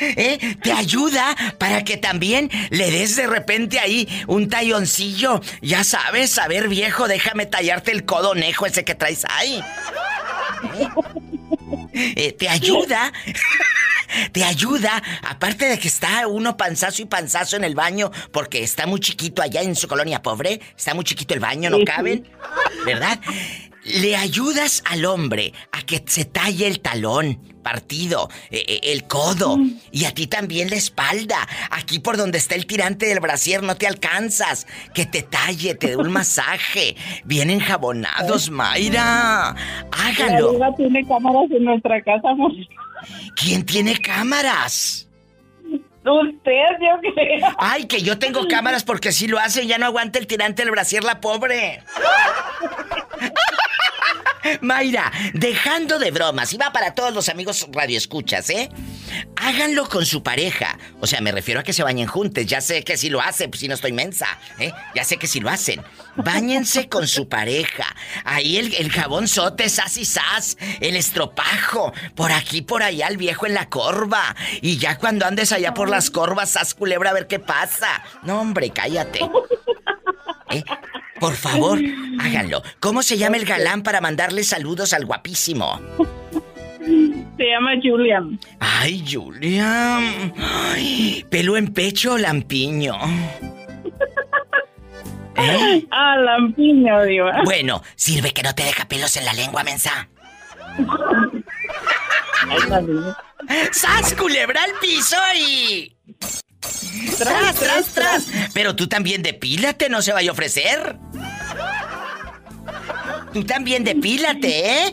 ¿Eh? Te ayuda para que también le des de repente ahí un talloncillo. Ya sabes, a ver, viejo, déjame tallarte el codo nejo ese que traes ahí. ¿Eh? Te ayuda. te ayuda, aparte de que está uno panzazo y panzazo en el baño, porque está muy chiquito allá en su colonia pobre, está muy chiquito el baño, no Sí, sí. caben, ¿verdad? Le ayudas al hombre a que se talle el talón partido, eh, eh, el codo, y a ti también la espalda. Aquí por donde está el tirante del brasier no te alcanzas. Que te talle, te dé un masaje. Bien enjabonados, Mayra. Hágalo. tiene cámaras en nuestra casa. ¿Quién tiene cámaras? Usted, yo creo. Ay, que yo tengo cámaras porque si lo hace ya no aguanta el tirante del brasier la pobre. Mayra, dejando de bromas, y va para todos los amigos radioescuchas, ¿eh? Háganlo con su pareja. O sea, me refiero a que se bañen juntos. Ya sé que si lo hacen, pues si no estoy mensa, ¿eh? Ya sé que si lo hacen. Báñense con su pareja. Ahí el, jabón sote, sas y sas. El estropajo. Por aquí, por allá, el viejo en la corva. Y ya cuando andes allá por las corvas, sas culebra a ver qué pasa. No, hombre, cállate. ¿Eh? Por favor, háganlo. ¿Cómo se llama el galán para mandarle saludos al guapísimo? Se llama Julian. Ay, Julian. Ay, pelo en pecho o lampiño. ¿Eh? Ah, lampiño, diva. Bueno, sirve que no te deja pelos en la lengua, mensa. ¡Sas, culebra al piso y... ¡Tras, tras, tras! Pero tú también depílate, no se vaya a ofrecer. Tú también depílate, ¿eh?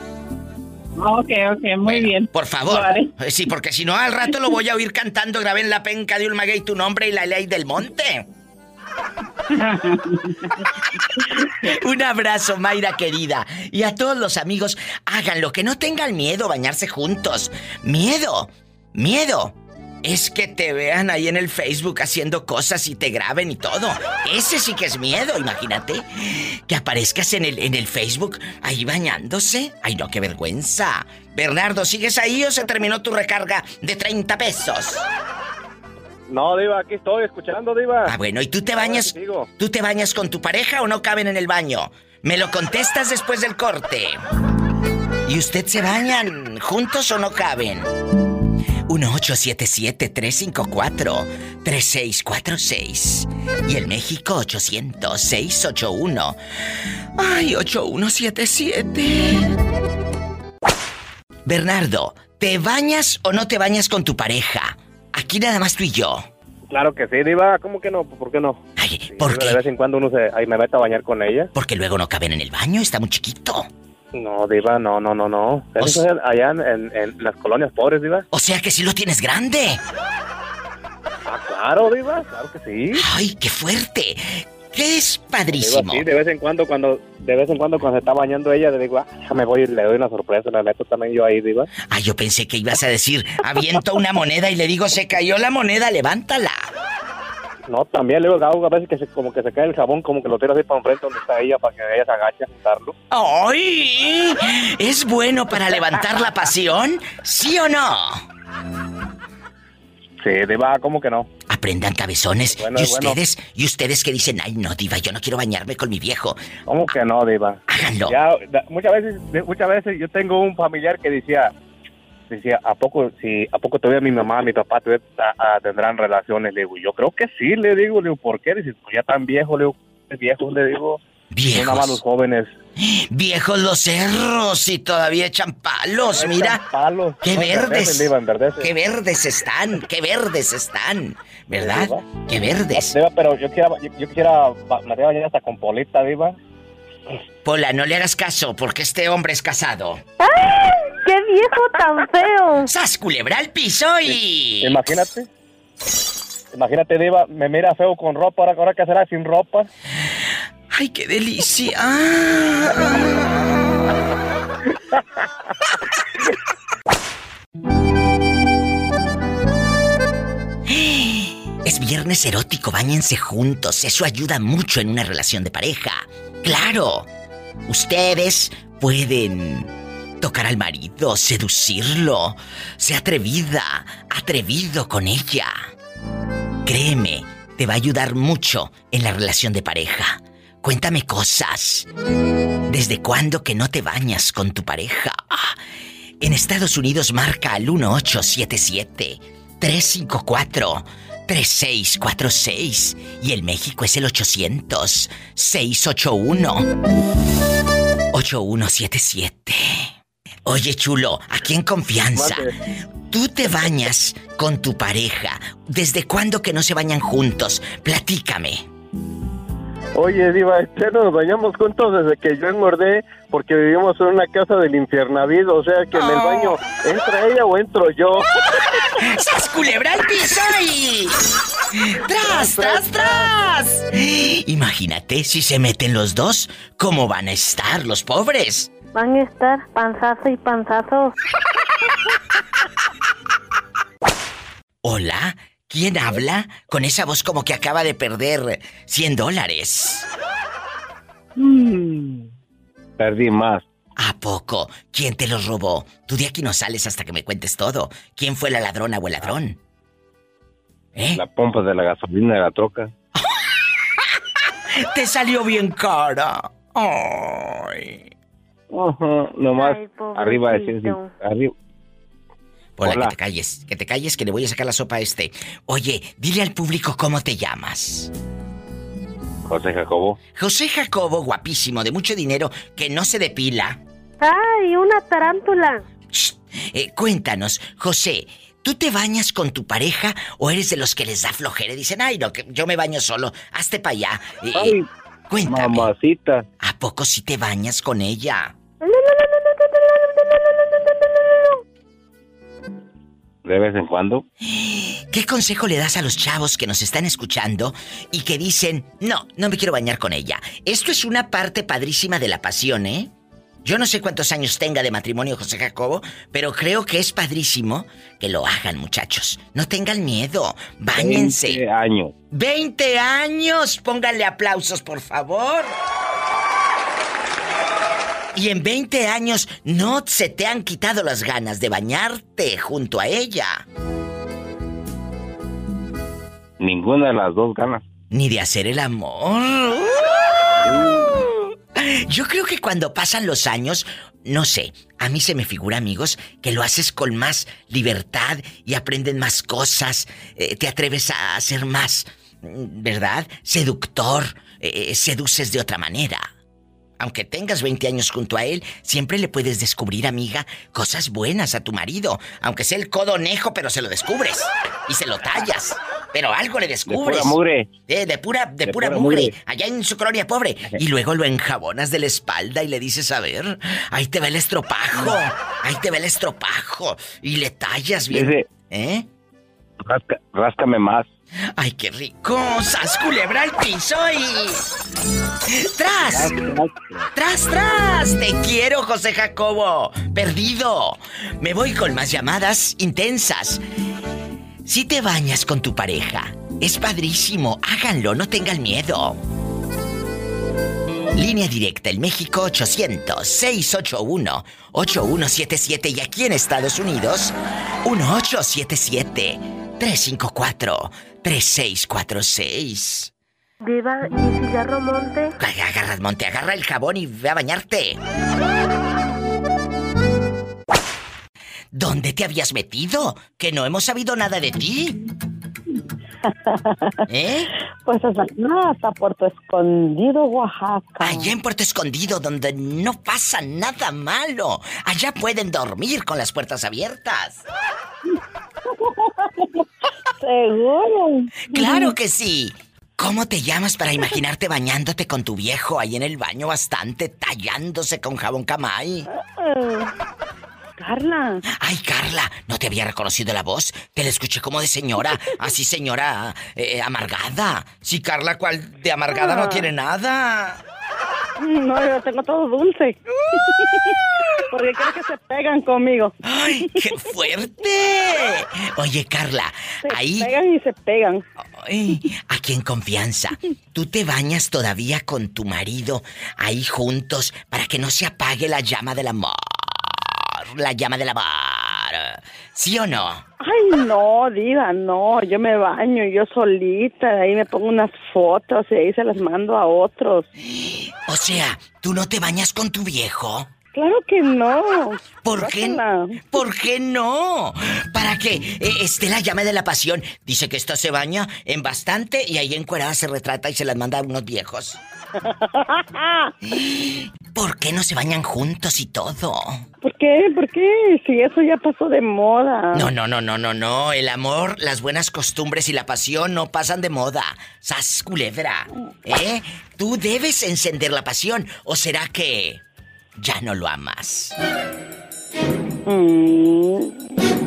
Ok, ok, muy bien. Por favor. Eh, Sí, porque si no, al rato lo voy a oír cantando. Grabé en la penca de un maguey tu nombre y la ley del monte. Un abrazo, Mayra querida. Y a todos los amigos, háganlo, que no tengan miedo bañarse juntos. Miedo, miedo. Es que te vean ahí en el Facebook haciendo cosas y te graben y todo. Ese sí que es miedo, imagínate. Que aparezcas en el, en el Facebook ahí bañándose. Ay, no, qué vergüenza. Bernardo, ¿sigues ahí o se terminó tu recarga de 30 pesos? No, Diva, aquí estoy escuchando, Diva. Ah, bueno, ¿y tú te bañas? ¿Tú te bañas con tu pareja o no caben en el baño? Me lo contestas después del corte. ¿Y usted se bañan juntos o no caben? 1877-354-3646. Y el México 800-681. Ay, 8177. Bernardo, ¿te bañas o no te bañas con tu pareja? Aquí nada más tú y yo. Claro que sí, Diva. ¿Cómo que no? ¿Por qué no? Ay, Sí, ¿por Diva, qué? De vez en cuando uno se, ahí me mete a bañar con ella. Porque luego no caben en el baño, está muy chiquito. No, Diva, no, no, no, no. Eso es allá en, en- en las colonias pobres, Diva. O sea que sí lo tienes grande. Ah, claro, Diva, claro que sí. Ay, qué fuerte. Que es Diva, padrísimo. sí, de vez en cuando, cuando, de vez en cuando cuando se está bañando ella, le digo, ah, déjame voy y le doy una sorpresa, la meto también yo ahí, Diva. Ah, yo pensé que ibas a decir, aviento una moneda y le digo, se cayó la moneda, levántala. No, también le hago a veces que se, como que se cae el jabón, como que lo tiro así para enfrente donde está ella, para que ella se agache a juntarlo. ¡Ay! ¿Es bueno para levantar la pasión? ¿Sí o no? Sí, Diva, ¿cómo que no? Aprendan cabezones. Bueno, y bueno. ustedes, y ustedes que dicen, ay no, diva, yo no quiero bañarme con mi viejo. ¿Cómo que no, Diva? Háganlo. Ya, muchas veces, muchas veces yo tengo un familiar que decía, decía, ¿a poco, si, a poco todavía mi mamá, mi papá todavía ah, ah, tendrán relaciones? Le digo, yo creo que sí, le digo, le digo, ¿por qué? Dice, pues ya tan viejo, le digo, viejo, le digo. Viejos. No nada más los jóvenes. Viejos los cerros y todavía echan palos, mira. Palos. ¡Qué No, verdes! ¡Qué verdes están! ¡Qué verdes están! ¿Verdad? Diva. ¡Qué verdes! Diva, pero yo quisiera, yo, yo quisiera, a bañar hasta con polita, Diva. Pola, no le hagas caso porque este hombre es casado. ¡Ay! ¡Qué viejo tan feo! ¡Sas, culebra al piso y... Imagínate. Imagínate, Diva, me mira feo con ropa, ahora, ahora qué será sin ropa. ¡Ay, qué delicia! Es viernes erótico, bañense juntos. Eso ayuda mucho en una relación de pareja. ¡Claro! Ustedes pueden tocar al marido, seducirlo. Sea atrevida, atrevido con ella. Créeme, te va a ayudar mucho en la relación de pareja. Cuéntame cosas. ¿Desde cuándo que no te bañas con tu pareja? En Estados Unidos marca al 1877 354 3646 y el México es el 800 681 8177. Oye, chulo, aquí en confianza. Tú te bañas con tu pareja. ¿Desde cuándo que no se bañan juntos? Platícame. Oye, Diva, ya nos bañamos juntos desde que yo engordé porque vivimos en una casa del infiernavido. O sea que en el baño entra ella o entro yo. ¡Sas culebra al piso y... ¡Tras, tras, tras! Imagínate si se meten los dos, ¿cómo van a estar los pobres? Van a estar panzazo y panzazo. Hola, ¿quién habla? Con esa voz como que acaba de perder 100 dólares. Perdí más. ¿A poco? ¿Quién te los robó? Tú de aquí no sales hasta que me cuentes todo. ¿Quién fue la ladrona o el ladrón? ¿Eh? La pompa de la gasolina de la troca. Te salió bien cara. Ay. Ajá, nomás Ay, arriba de cien- pobrecito. arriba. Hola, Hola. que te calles, que te calles, que le voy a sacar la sopa a este. Oye, dile al público cómo te llamas. José Jacobo. José Jacobo, guapísimo, de mucho dinero, que no se depila. ¡Ay, una tarántula! Eh, cuéntanos, José, ¿tú te bañas con tu pareja o eres de los que les da flojera y dicen, ay, no, que yo me baño solo, hazte para allá? Eh, Ay, cuéntame, Mamacita. ¿a poco si te bañas con ella? De vez en cuando. ¿Qué consejo le das a los chavos que nos están escuchando y que dicen, no, no me quiero bañar con ella? Esto es una parte padrísima de la pasión, ¿eh? Yo no sé cuántos años tenga de matrimonio José Jacobo, pero creo que es padrísimo que lo hagan, muchachos. No tengan miedo, báñense. 20 años. 20 años, pónganle aplausos, por favor. Y en 20 años no se te han quitado las ganas de bañarte junto a ella. Ninguna de las dos ganas. Ni de hacer el amor. Yo creo que cuando pasan los años, no sé, a mí se me figura, amigos, que lo haces con más libertad y aprenden más cosas, eh, te atreves a ser más, mm, ¿verdad? Seductor, eh, seduces de otra manera. Aunque tengas 20 años junto a él, siempre le puedes descubrir, amiga, cosas buenas a tu marido. Aunque sea el codonejo, pero se lo descubres. Y se lo tallas. Pero algo le descubres. pura mugre. Eh, de pura, de De pura, pura mugre. mugre. Allá en su colonia pobre. Y luego lo enjabonas de la espalda y le dices, a ver, ahí te va el estropajo. Ahí te va el estropajo. Y le tallas bien. Dice- ¿Eh? Rasca- ráscame más. ¡Ay, qué rico! ¡Sas culebra al piso y... ¡Tras! ¡Tras, tras! ¡Te quiero, José Jacobo! ¡Perdido! Me voy con más llamadas intensas. Si te bañas con tu pareja, es padrísimo. Háganlo, no tengan miedo. Línea directa en México 800-681-8177 y aquí en Estados Unidos 1877-354-3646. Diva, ¿y cigarro monte? Agarra, Monte, agarra el jabón y ve a bañarte. ¿Dónde te habías metido? Que no hemos sabido nada de ti. ¿Eh? Pues hasta, no, hasta Puerto Escondido, Oaxaca. Allá en Puerto Escondido, donde no pasa nada malo. Allá pueden dormir con las puertas abiertas. Seguro. Claro que sí. ¿Cómo te llamas para imaginarte bañándote con tu viejo ahí en el baño bastante, tallándose con jabón camay? Carla. Ay, Carla, no te había reconocido la voz. Te la escuché como de señora, así señora eh, amargada. Sí, Carla, ¿cuál de amargada no Ah. tiene nada? No, yo tengo todo dulce. Porque creo que se pegan conmigo. ¡Ay, qué fuerte! Oye, Carla, Se ahí, pegan y se pegan. ay, aquí en confianza, ¿tú te bañas todavía con tu marido ahí juntos para que no se apague la llama del amor? La llama del amor. ¿Sí o no? Ay, no, diva, no. Yo me baño yo solita. Ahí me pongo unas fotos y ahí se las mando a otros. O sea, ¿tú no te bañas con tu viejo? Claro que no. ¿Por qué? ¿Por qué no? ¿Para qué? Eh, Estela llame de la pasión. Dice que esta se baña en bastante y ahí encuerada se retrata y se las manda a unos viejos. ¿Por qué no se bañan juntos y todo? ¿Por qué? ¿Por qué? Si eso ya pasó de moda. No, no, no, no, no, no. El amor, las buenas costumbres y la pasión no pasan de moda. Sas culebra. ¿Eh? Tú debes encender la pasión. ¿O será que ya no lo amas? Mm.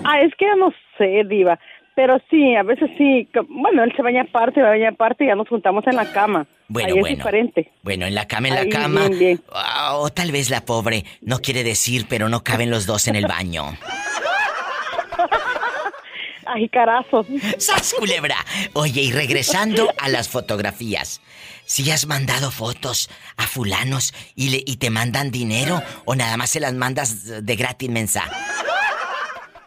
Ah, es que ya no sé, Diva. Pero sí, a veces sí. Bueno, él se baña aparte, baña aparte y ya nos juntamos en la cama. Bueno, Ahí es bueno. diferente. Bueno, en la cama, en la Ahí, cama. bien, bien. O tal vez la pobre no quiere decir, pero no caben los dos en el baño. Ay, carazo. ¡Sas, culebra! Oye, y regresando a las fotografías. Si has mandado fotos a fulanos y, le, y te mandan dinero o nada más se las mandas de gratis mensa.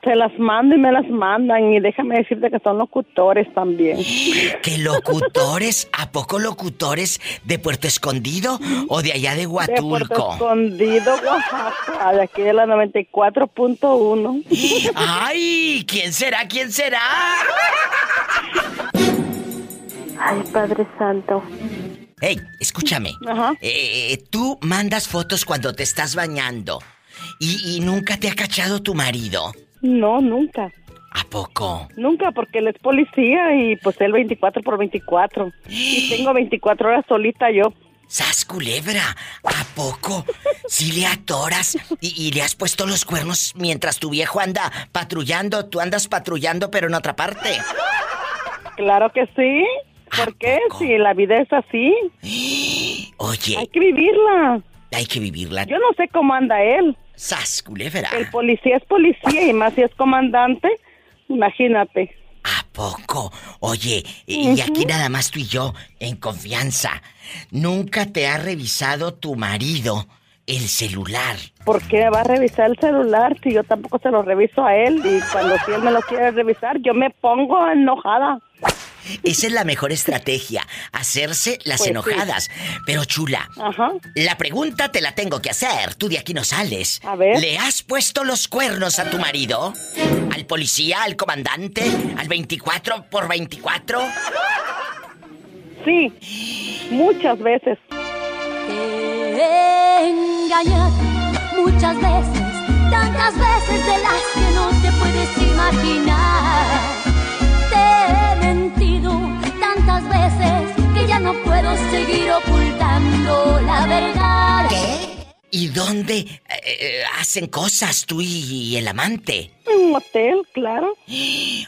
Se las mando y me las mandan y déjame decirte que son locutores también. ¿Qué locutores? ¿A poco locutores de Puerto Escondido o de allá de De Puerto Huatulco? Escondido, Oaxaca, de aquí de la 94.1. ¡Ay! ¿Quién será? ¿Quién será? Ay, Padre Santo. Hey, escúchame. Ajá. Eh, tú mandas fotos cuando te estás bañando y, y nunca te ha cachado tu marido. No, nunca. ¿A poco? Nunca, porque él es policía y pues él 24 por 24. Y tengo 24 horas solita yo. ¡Sas culebra! ¿A poco? Si le atoras y, y le has puesto los cuernos mientras tu viejo anda patrullando, tú andas patrullando pero en otra parte. Claro que sí. ¿Por qué? Si la vida es así. Oye, Hay que vivirla. hay que vivirla. Yo no sé cómo anda él. ¡Sas culebra! El policía es policía y más si es comandante. Imagínate. ¿A poco? Oye, y aquí nada más tú y yo, en confianza. ¿Nunca te ha revisado tu marido el celular? ¿Por qué va a revisar el celular si yo tampoco se lo reviso a él? Y cuando si él me lo quiere revisar, yo me pongo enojada. Esa es la mejor estrategia, hacerse las Pues sí. enojadas. Pero chula, Ajá. la pregunta te la tengo que hacer. Tú de aquí no sales. A ver. ¿Le has puesto los cuernos a tu marido? ¿Al policía, al comandante, al 24 por 24? Sí, muchas veces. Te muchas veces, tantas veces de las que no te puedes imaginar. Te ya no puedo seguir ocultando la verdad. ¿Y dónde eh, eh, hacen cosas tú y el amante? En un hotel, claro.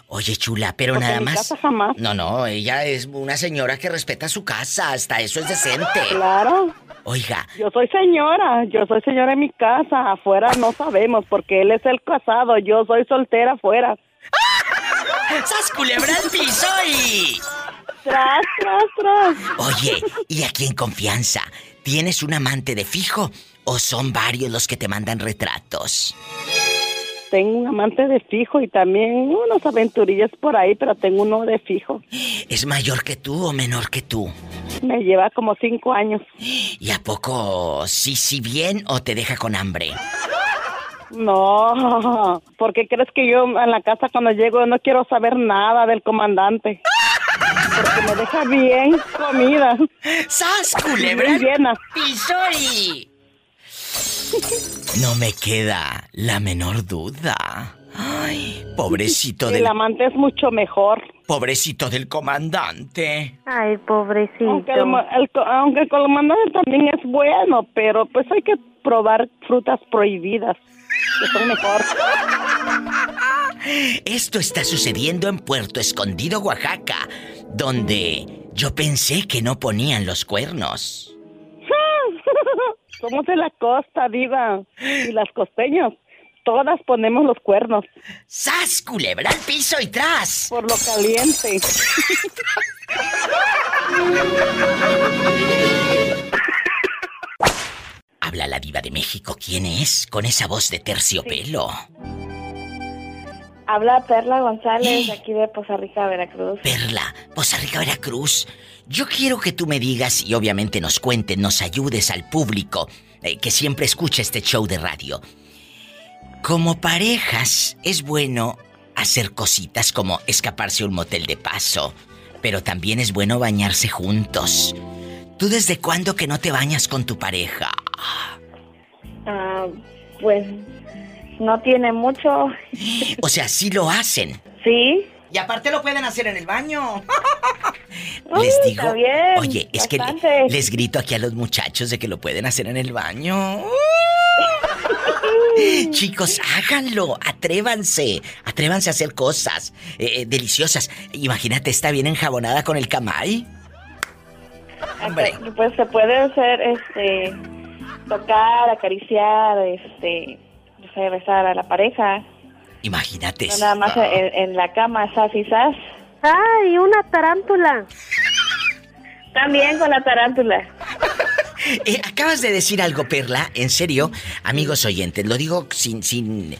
Oye, chula, pero Porque nada mi más. casa jamás. No, no, ella es una señora que respeta su casa, hasta eso es decente. Claro. Oiga, Yo soy señora, yo soy señora en mi casa, afuera no sabemos porque él es el casado, yo soy soltera afuera. ¡Sas culebra al piso y... Tras, tras, tras. Oye, y aquí en confianza, ¿tienes un amante de fijo o son varios los que te mandan retratos? Tengo un amante de fijo y también unas aventurillas por ahí, pero tengo uno de fijo. ¿Es mayor que tú o menor que tú? Me lleva como cinco años. ¿Y a poco sí, sí bien o te deja con hambre? No, ¿por qué crees que yo en la casa cuando llego no quiero saber nada del comandante? Porque me deja bien comida. ¡Sas, culebra! Bien llena. ¡Piso y... No me queda la menor duda. Ay, pobrecito El del... amante es mucho mejor. Pobrecito del comandante. Ay, pobrecito. Aunque el, el aunque el comandante también es bueno, pero pues hay que probar frutas prohibidas, que son mejor. Esto está sucediendo en Puerto Escondido, Oaxaca, donde yo pensé que no ponían los cuernos. Somos de la costa, diva. Y las costeñas, todas ponemos los cuernos. ¡Sas, culebra al piso y tras! Por lo caliente. Habla la diva de México. ¿Quién es? Con esa voz de terciopelo. Habla Perla González aquí de Poza Rica, Veracruz. Perla, Poza Rica, Veracruz. Yo quiero que tú me digas y obviamente nos cuentes, nos ayudes al público eh, que siempre escucha este show de radio. Como parejas, es bueno hacer cositas como escaparse a un motel de paso, pero también es bueno bañarse juntos. ¿Tú desde cuándo que no te bañas con tu pareja? Ah, pues no tiene mucho. O sea, sí lo hacen. Sí. Y aparte lo pueden hacer en el baño. Uy, les digo, está bien, oye, es que le- les grito aquí a los muchachos de que lo pueden hacer en el baño. Chicos, háganlo, atrévanse, atrévanse a hacer cosas eh, eh, deliciosas. Imagínate, está bien enjabonada con el camay. Hombre. Pues se puede hacer, este, tocar, acariciar, este, besar a la pareja. Imagínate. No nada más en, en la cama, sas y sas. ¡Ay, una tarántula! También con la tarántula. Eh, acabas de decir algo, Perla, en serio, amigos oyentes, lo digo sin, sin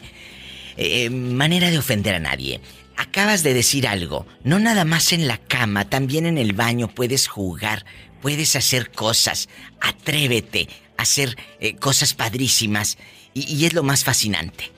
eh, manera de ofender a nadie. Acabas de decir algo, no nada más en la cama, también en el baño puedes jugar, puedes hacer cosas, atrévete a hacer eh, cosas padrísimas y, y es lo más fascinante.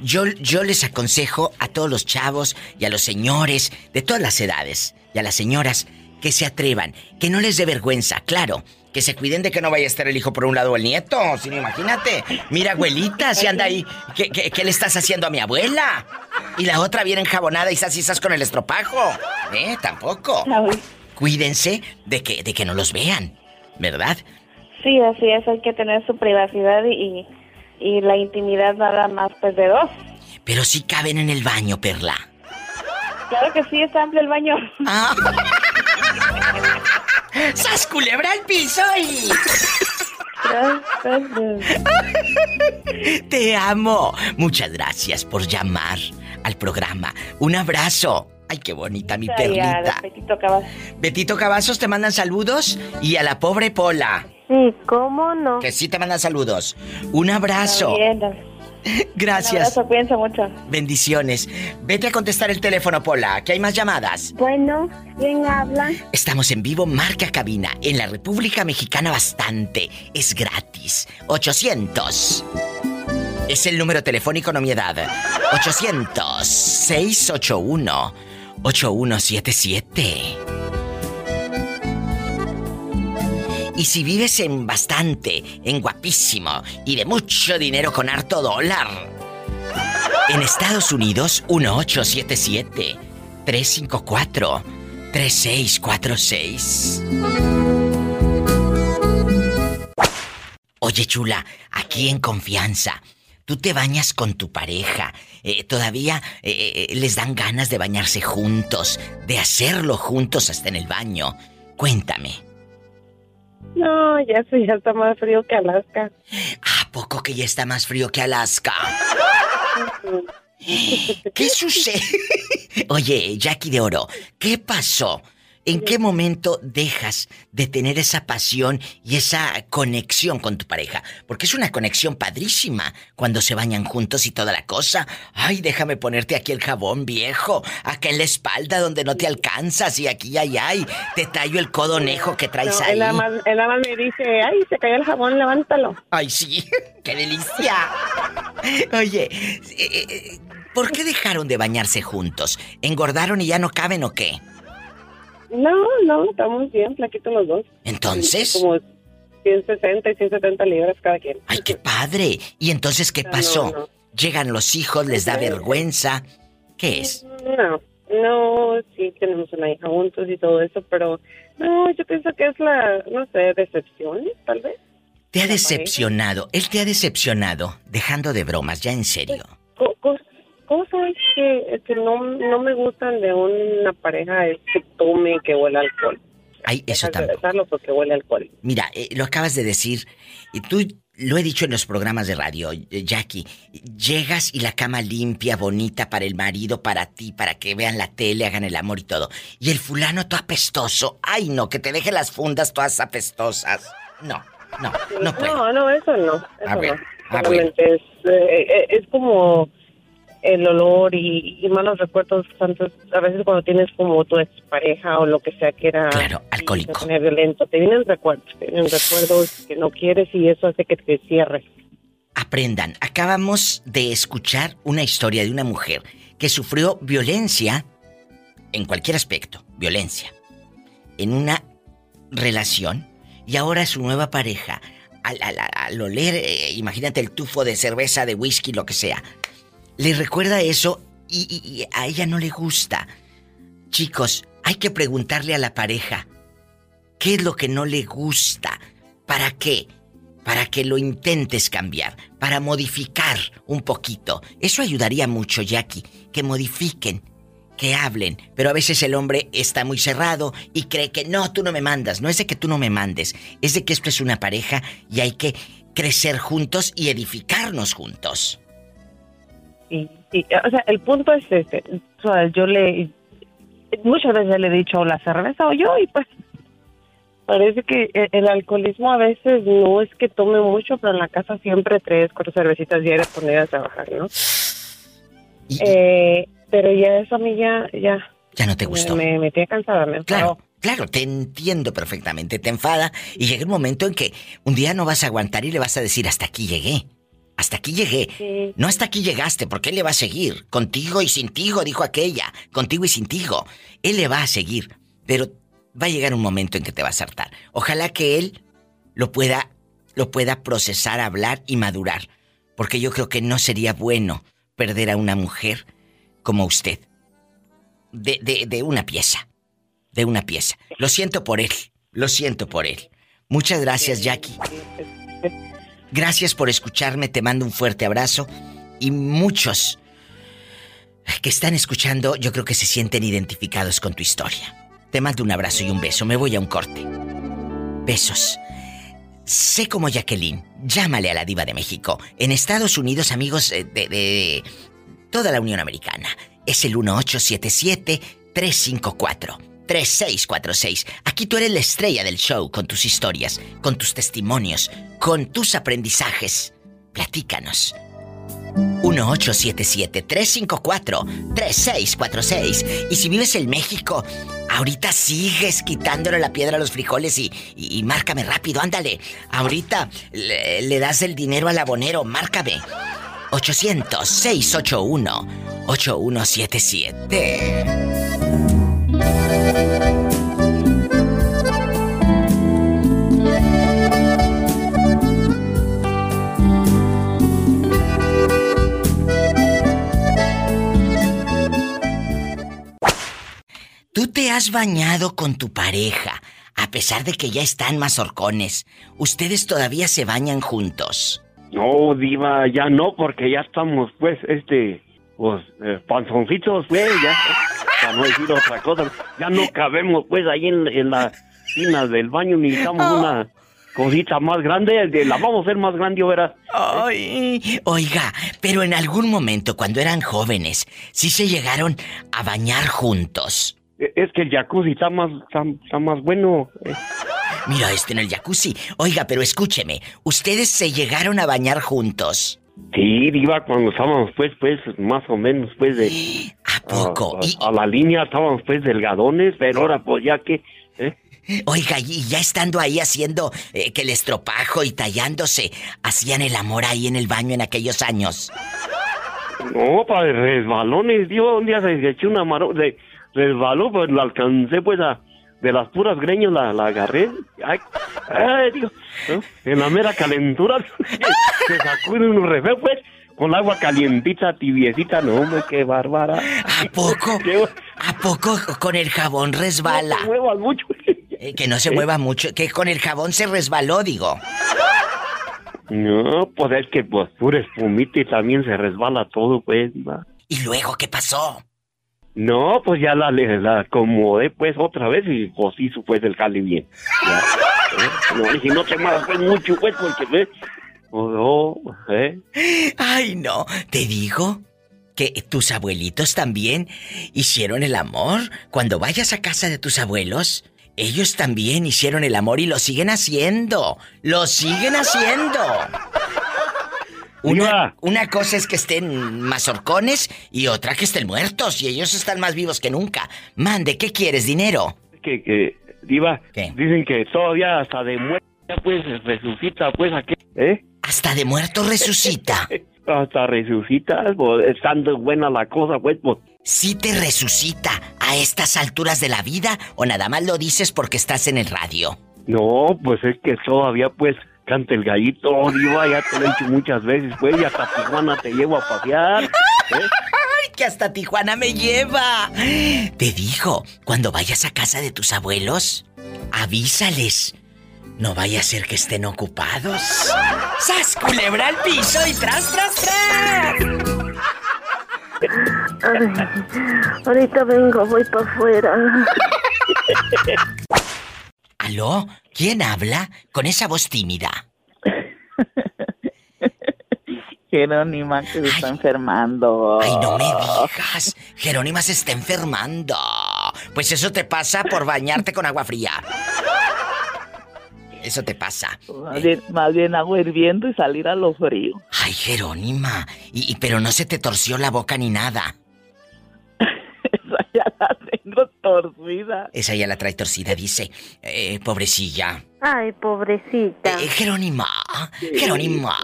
Yo, yo les aconsejo a todos los chavos y a los señores de todas las edades y a las señoras que se atrevan, que no les dé vergüenza, claro, que se cuiden de que no vaya a estar el hijo por un lado o el nieto, si no imagínate. Mira, abuelita, si anda ahí, ¿qué, qué, qué le estás haciendo a mi abuela? Y la otra viene enjabonada y estás y estás con el estropajo. ¿Eh? Tampoco. Cuídense de que, de que no los vean, ¿verdad? Sí, así es, hay que tener su privacidad y, y la intimidad nada más pues de dos. Pero sí caben en el baño, Perla. Claro que sí, está amplio el baño. Ah. ¡Sas culebra al piso y... Te amo. Muchas gracias por llamar al programa. Un abrazo. Ay, qué bonita mi perlita. Betito Cavazos. Betito Cavazos te mandan saludos y a la pobre Pola, Sí, ¿cómo no? que sí te mandan saludos. Un abrazo. Gracias. Un abrazo, cuídense mucho. Bendiciones. Vete a contestar el teléfono, Pola, que hay más llamadas. Bueno, ¿quién habla? Estamos en vivo, marca cabina. En la República Mexicana bastante. Es gratis. 800. Es el número telefónico, no mi edad. 800-681-8177. Y si vives en bastante, en guapísimo y de mucho dinero con harto dólar. En Estados Unidos, 1877 354 3646. Oye, chula, aquí en confianza. Tú te bañas con tu pareja. eh, todavía eh, eh, les dan ganas de bañarse juntos, de hacerlo juntos hasta en el baño. Cuéntame, No, ya sí, ya está más frío que Alaska. ¿a poco que ya está más frío que Alaska? ¿Qué sucede? Oye, Jackie de Oro, ¿qué pasó? ¿En qué momento dejas de tener esa pasión y esa conexión con tu pareja? Porque es una conexión padrísima cuando se bañan juntos y toda la cosa. Ay, déjame ponerte aquí el jabón viejo, acá en la espalda donde no te alcanzas y aquí, ay, ay, te tallo el codo nejo que traes No, ahí. él, más, él más me dice, ay, se cayó el jabón, levántalo. Ay, sí, qué delicia. Oye, eh, eh, ¿por qué dejaron de bañarse juntos? ¿Engordaron y ya no caben o qué? No, no, estamos bien, flaquitos los dos. Entonces. Como 160 y 170 libras cada quien. ¡Ay, qué padre! ¿Y entonces qué pasó? no. Llegan los hijos, les da vergüenza. ¿Qué es? No, no, sí tenemos una hija juntos y todo eso, pero no, yo pienso que es la, no sé, decepción, tal vez. Te ha decepcionado, él te ha decepcionado, dejando de bromas, ya en serio. Co- cosas que, que no, no me gustan de una pareja es que tome, que huele a alcohol. Ay, eso tampoco. porque huele a alcohol. Mira, eh, lo acabas de decir, y tú lo he dicho en los programas de radio, eh, Jackie, llegas y la cama limpia, bonita para el marido, para ti, para que vean la tele, hagan el amor y todo. Y el fulano todo apestoso. Ay, no, que te deje las fundas todas apestosas. No, no, no puedo. No, no, eso no. Eso A ver, no. ah, Solamente es, eh, es como el olor y, y malos recuerdos a veces cuando tienes como tu expareja o lo que sea que era claro alcohólico. violento te vienen recuerdos te vienen recuerdos que no quieres y eso hace que te cierres aprendan acabamos de escuchar una historia de una mujer que sufrió violencia en cualquier aspecto violencia en una relación y ahora su nueva pareja al, al, al oler, eh, imagínate el tufo de cerveza, de whisky, lo que sea, le recuerda eso y, a ella no le gusta. Chicos, hay que preguntarle a la pareja qué es lo que no le gusta. ¿Para qué? Para que lo intentes cambiar, para modificar un poquito. Eso ayudaría mucho, Jackie, que modifiquen, que hablen. Pero a veces el hombre está muy cerrado y cree que no, tú no me mandas. No es de que tú no me mandes, es de que esto es una pareja y hay que crecer juntos y edificarnos juntos. Sí, o sea, el punto es este. O sea, yo le. Muchas veces le he dicho la cerveza o yo, y pues. Parece que e, el alcoholismo a veces no es que tome mucho, pero en la casa siempre tres, cuatro cervecitas diarias por ir a trabajar, ¿no? Eh, pero ya eso a mí ya. Ya, ya no te gustó. Me, me cansada, me Claro. Claro, te entiendo perfectamente, te enfada y llega un momento en que un día no vas a aguantar y le vas a decir hasta aquí llegué. Hasta aquí llegué. Sí. No hasta aquí llegaste, porque él le va a seguir. Contigo y sin tigo, dijo aquella. Contigo y sin tigo. Él le va a seguir. Pero va a llegar un momento en que te vas a hartar. Ojalá que él lo pueda, lo pueda procesar, hablar y madurar. Porque yo creo que no sería bueno perder a una mujer como usted. De, de, de una pieza. De una pieza. Lo siento por él. Lo siento por él. Muchas gracias, Jackie. Gracias por escucharme, te mando un fuerte abrazo y muchos que están escuchando yo creo que se sienten identificados con tu historia. Te mando un abrazo y un beso, me voy a un corte. Besos. Sé como Jacqueline, llámale a la diva de México. En Estados Unidos, amigos eh, de, de toda la Unión Americana, es el 1877-354. 3646. Aquí tú eres la estrella del show con tus historias, con tus testimonios, con tus aprendizajes. Platícanos. 1877-354-3646. Y si vives en México, ahorita sigues quitándole la piedra a los frijoles y, y, y márcame rápido, ándale. Ahorita le, le, das el dinero al abonero, márcame. 800-681-8177. Tú te has bañado con tu pareja, a pesar de que ya están más horcones. ¿Ustedes todavía se bañan juntos? No, diva, ya no, porque ya estamos, pues, este, pues, eh, panzoncitos, pues, ya, para no decir otra cosa, ya no cabemos, pues, ahí en, en la esquina del baño, necesitamos Oh. una cosita más grande, de, la vamos a hacer más grande, verás. Ay, oiga, pero en algún momento cuando eran jóvenes, sí se llegaron a bañar juntos. E, Es que el jacuzzi está más, está, está más bueno. eh. Mira este en el jacuzzi. Oiga, pero escúcheme, ¿ustedes se llegaron a bañar juntos? Sí, diva, cuando estábamos, pues, pues, más o menos, pues, de... ¿A poco? A, a la línea estábamos, pues, delgadones, pero ahora, pues, ya que... ¿eh? Oiga, y ya estando ahí haciendo eh, que el estropajo y tallándose, hacían el amor ahí en el baño en aquellos años. No, para resbalones, diva, un día se echó una maro... De, resbaló, pues, la alcancé, pues, a... De las puras greñas la, la agarré. Ay, ay, digo, ¿no? en la mera calentura se sacude un re feo, pues, con agua calientita, tibiecita, no, hombre, qué bárbara. ¿A poco? ¿A poco con el jabón resbala? No muevas mucho. Eh, que no se mueva mucho, que con el jabón se resbaló, digo. No, pues es que pues pura espumita y también se resbala todo, pues. ¿Y luego qué pasó? No, pues ya la, la acomodé pues otra vez y pues hizo pues el jale bien. Ya, ¿eh? No, dije, no te pues mucho pues porque. Pues, no, ¿eh? Ay, no, te digo que tus abuelitos también hicieron el amor. Cuando vayas a casa de tus abuelos, ellos también hicieron el amor y lo siguen haciendo. Lo siguen haciendo. Una, una cosa es que estén mazorcones y otra que estén muertos y ellos están más vivos que nunca. Mande, ¿qué quieres? ¿Dinero? Que, que, Diva, dicen que todavía hasta de muerte, pues, resucita, pues, ¿a qué? ¿Eh? Hasta de muerto resucita. hasta resucita, pues, estando buena la cosa, pues, pues. ¿Sí te resucita a estas alturas de la vida o nada más lo dices porque estás en el radio? No, pues es que todavía, pues, canta el gallito, Diva, ya te lo he dicho muchas veces, pues, y hasta Tijuana te llevo a pasear. ¿eh? ¡Ay, que hasta Tijuana me lleva! Te dijo, cuando vayas a casa de tus abuelos, avísales. No vaya a ser que estén ocupados. ¡Sas, culebra al piso y tras, tras, tras! Ay, ahorita vengo, voy para afuera. ¿Aló? ¿Quién habla con esa voz tímida? Jerónima que se está enfermando. Ay, no me digas. Jerónima se está enfermando. Pues eso te pasa por bañarte con agua fría. Eso te pasa. Más bien, más bien agua hirviendo y salir a lo frío. Ay, Jerónima. Y, y- pero no se te torció la boca ni nada. Esa ya la tengo torcida. Esa ya la trae torcida, dice. Eh, pobrecilla. Ay, pobrecita. Eh, Jerónima, Jerónima.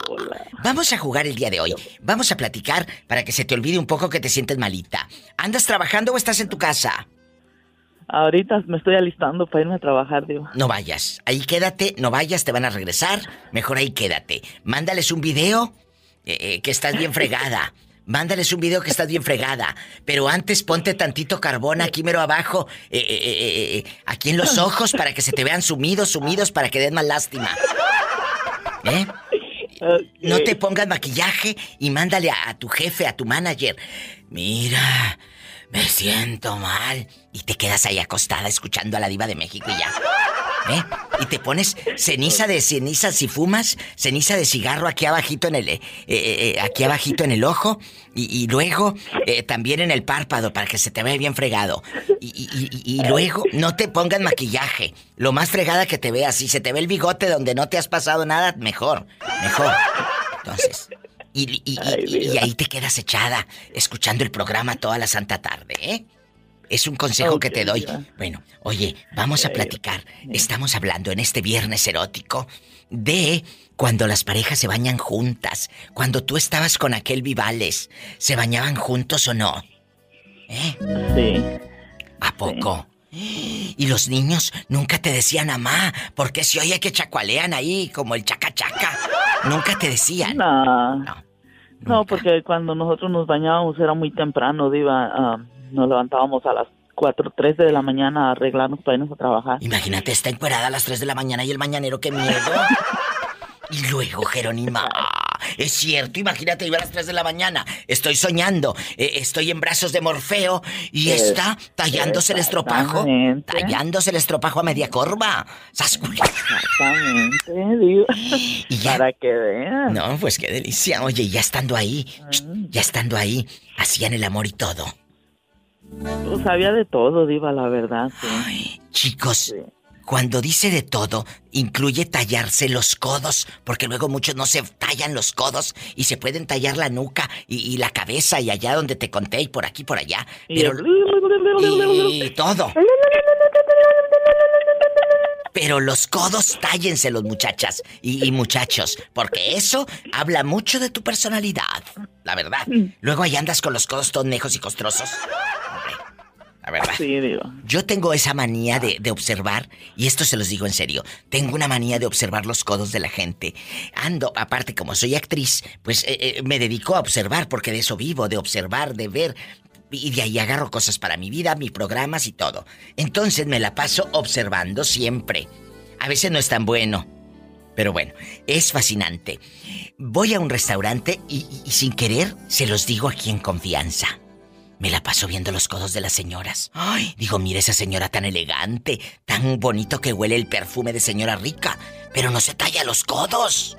Vamos a jugar el día de hoy. Vamos a platicar para que se te olvide un poco que te sientes malita. ¿Andas trabajando o estás en tu casa? Ahorita me estoy alistando para irme a trabajar, digo. No vayas. Ahí quédate, no vayas, te van a regresar. Mejor ahí quédate. Mándales un video eh, eh, que estás bien fregada. Mándales un video que estás bien fregada. Pero antes ponte tantito carbón aquí mero abajo, eh, eh, eh, aquí en los ojos para que se te vean sumidos, sumidos para que den más lástima. ¿Eh? No te pongas maquillaje y mándale a, a tu jefe, a tu manager. Mira, me siento mal. Y te quedas ahí acostada escuchando a la diva de México y ya. ¿Eh? Y te pones ceniza de ceniza si fumas, ceniza de cigarro aquí abajito en el, eh, eh, eh, aquí abajito en el ojo y, y luego también en el párpado para que se te vea bien fregado. Y, y- y- y luego no te pongas maquillaje, lo más fregada que te veas. Si se te ve el bigote donde no te has pasado nada, mejor, mejor. Entonces, y, y- y- y ahí te quedas echada escuchando el programa toda la santa tarde, ¿eh? Es un consejo que te doy. Bueno, oye, vamos a platicar. Estamos hablando en este viernes erótico de cuando las parejas se bañan juntas. Cuando tú estabas con aquel Vivales, ¿se bañaban juntos o no? ¿Eh? Sí. ¿A poco? Y los niños nunca te decían, mamá, ¿por qué se oye que chacualean ahí como el chaca chaca? Nunca te decían. No. No, porque cuando nosotros nos bañábamos era muy temprano, Diva. Nos levantábamos a las 4, 3 de la mañana a arreglarnos para irnos a trabajar. Imagínate, está encuerada a las 3 de la mañana y el mañanero, qué miedo. Y luego, Jerónima, es cierto, imagínate, iba a las 3 de la mañana, estoy soñando, eh, estoy en brazos de Morfeo y Es- está tallándose el estropajo, tallándose el estropajo a media corva. ¡Sasculi! Exactamente, Diva. Para que vean. No, pues qué delicia. Oye, y ya estando ahí, ya estando ahí, hacían el amor y todo. Pues había de todo, Diva, la verdad. Sí. Chicos, cuando dice de todo, incluye tallarse los codos, porque luego muchos no se tallan los codos y se pueden tallar la nuca y, y la cabeza y allá donde te conté y por aquí por allá. Pero y todo. Pero los codos tállenselos, muchachas y, y muchachos, porque eso habla mucho de tu personalidad, la verdad. Luego ahí andas con los codos todos nejos y costrosos. La verdad. Sí, digo. Yo tengo esa manía de, de observar, y esto se los digo en serio, tengo una manía de observar los codos de la gente. Ando, aparte como soy actriz, pues eh, eh, me dedico a observar, porque de eso vivo, de observar, de ver, y de ahí agarro cosas para mi vida, mis programas y todo. Entonces me la paso observando siempre. A veces no es tan bueno, pero bueno, es fascinante. Voy a un restaurante y, y- y sin querer se los digo aquí en confianza. Me la paso viendo los codos de las señoras. Ay, digo, mira esa señora tan elegante, tan bonito que huele el perfume de señora rica, pero no se talla los codos.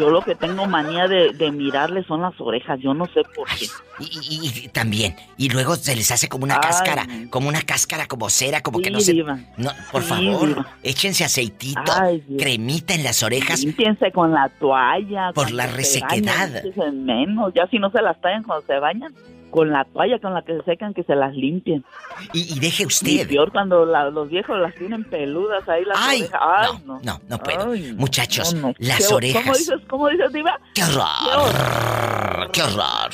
Yo lo que tengo manía de, de mirarle son las orejas, yo no sé por qué. Y, y- y también, y luego se les hace como una Ay, cáscara, como una cáscara, como cera, como que no se... diva. No, por Sí, favor, diva. échense aceitito, Ay, cremita en las orejas. Límpiense con la toalla. Por la se resequedad. bañan, menos, ya si no se las tallan cuando se bañan, con la toalla con la que se secan, que se las limpien. Y, y deje Y usted. peor cuando la- los viejos las tienen peludas ahí las Ay, orejas. Ay, no. No, no puedo. Ay, no, Muchachos, no, no. las ¿Qué- orejas. ¿Cómo dices, cómo dices, Diva? ¡Qué horror! ¡Qué horror!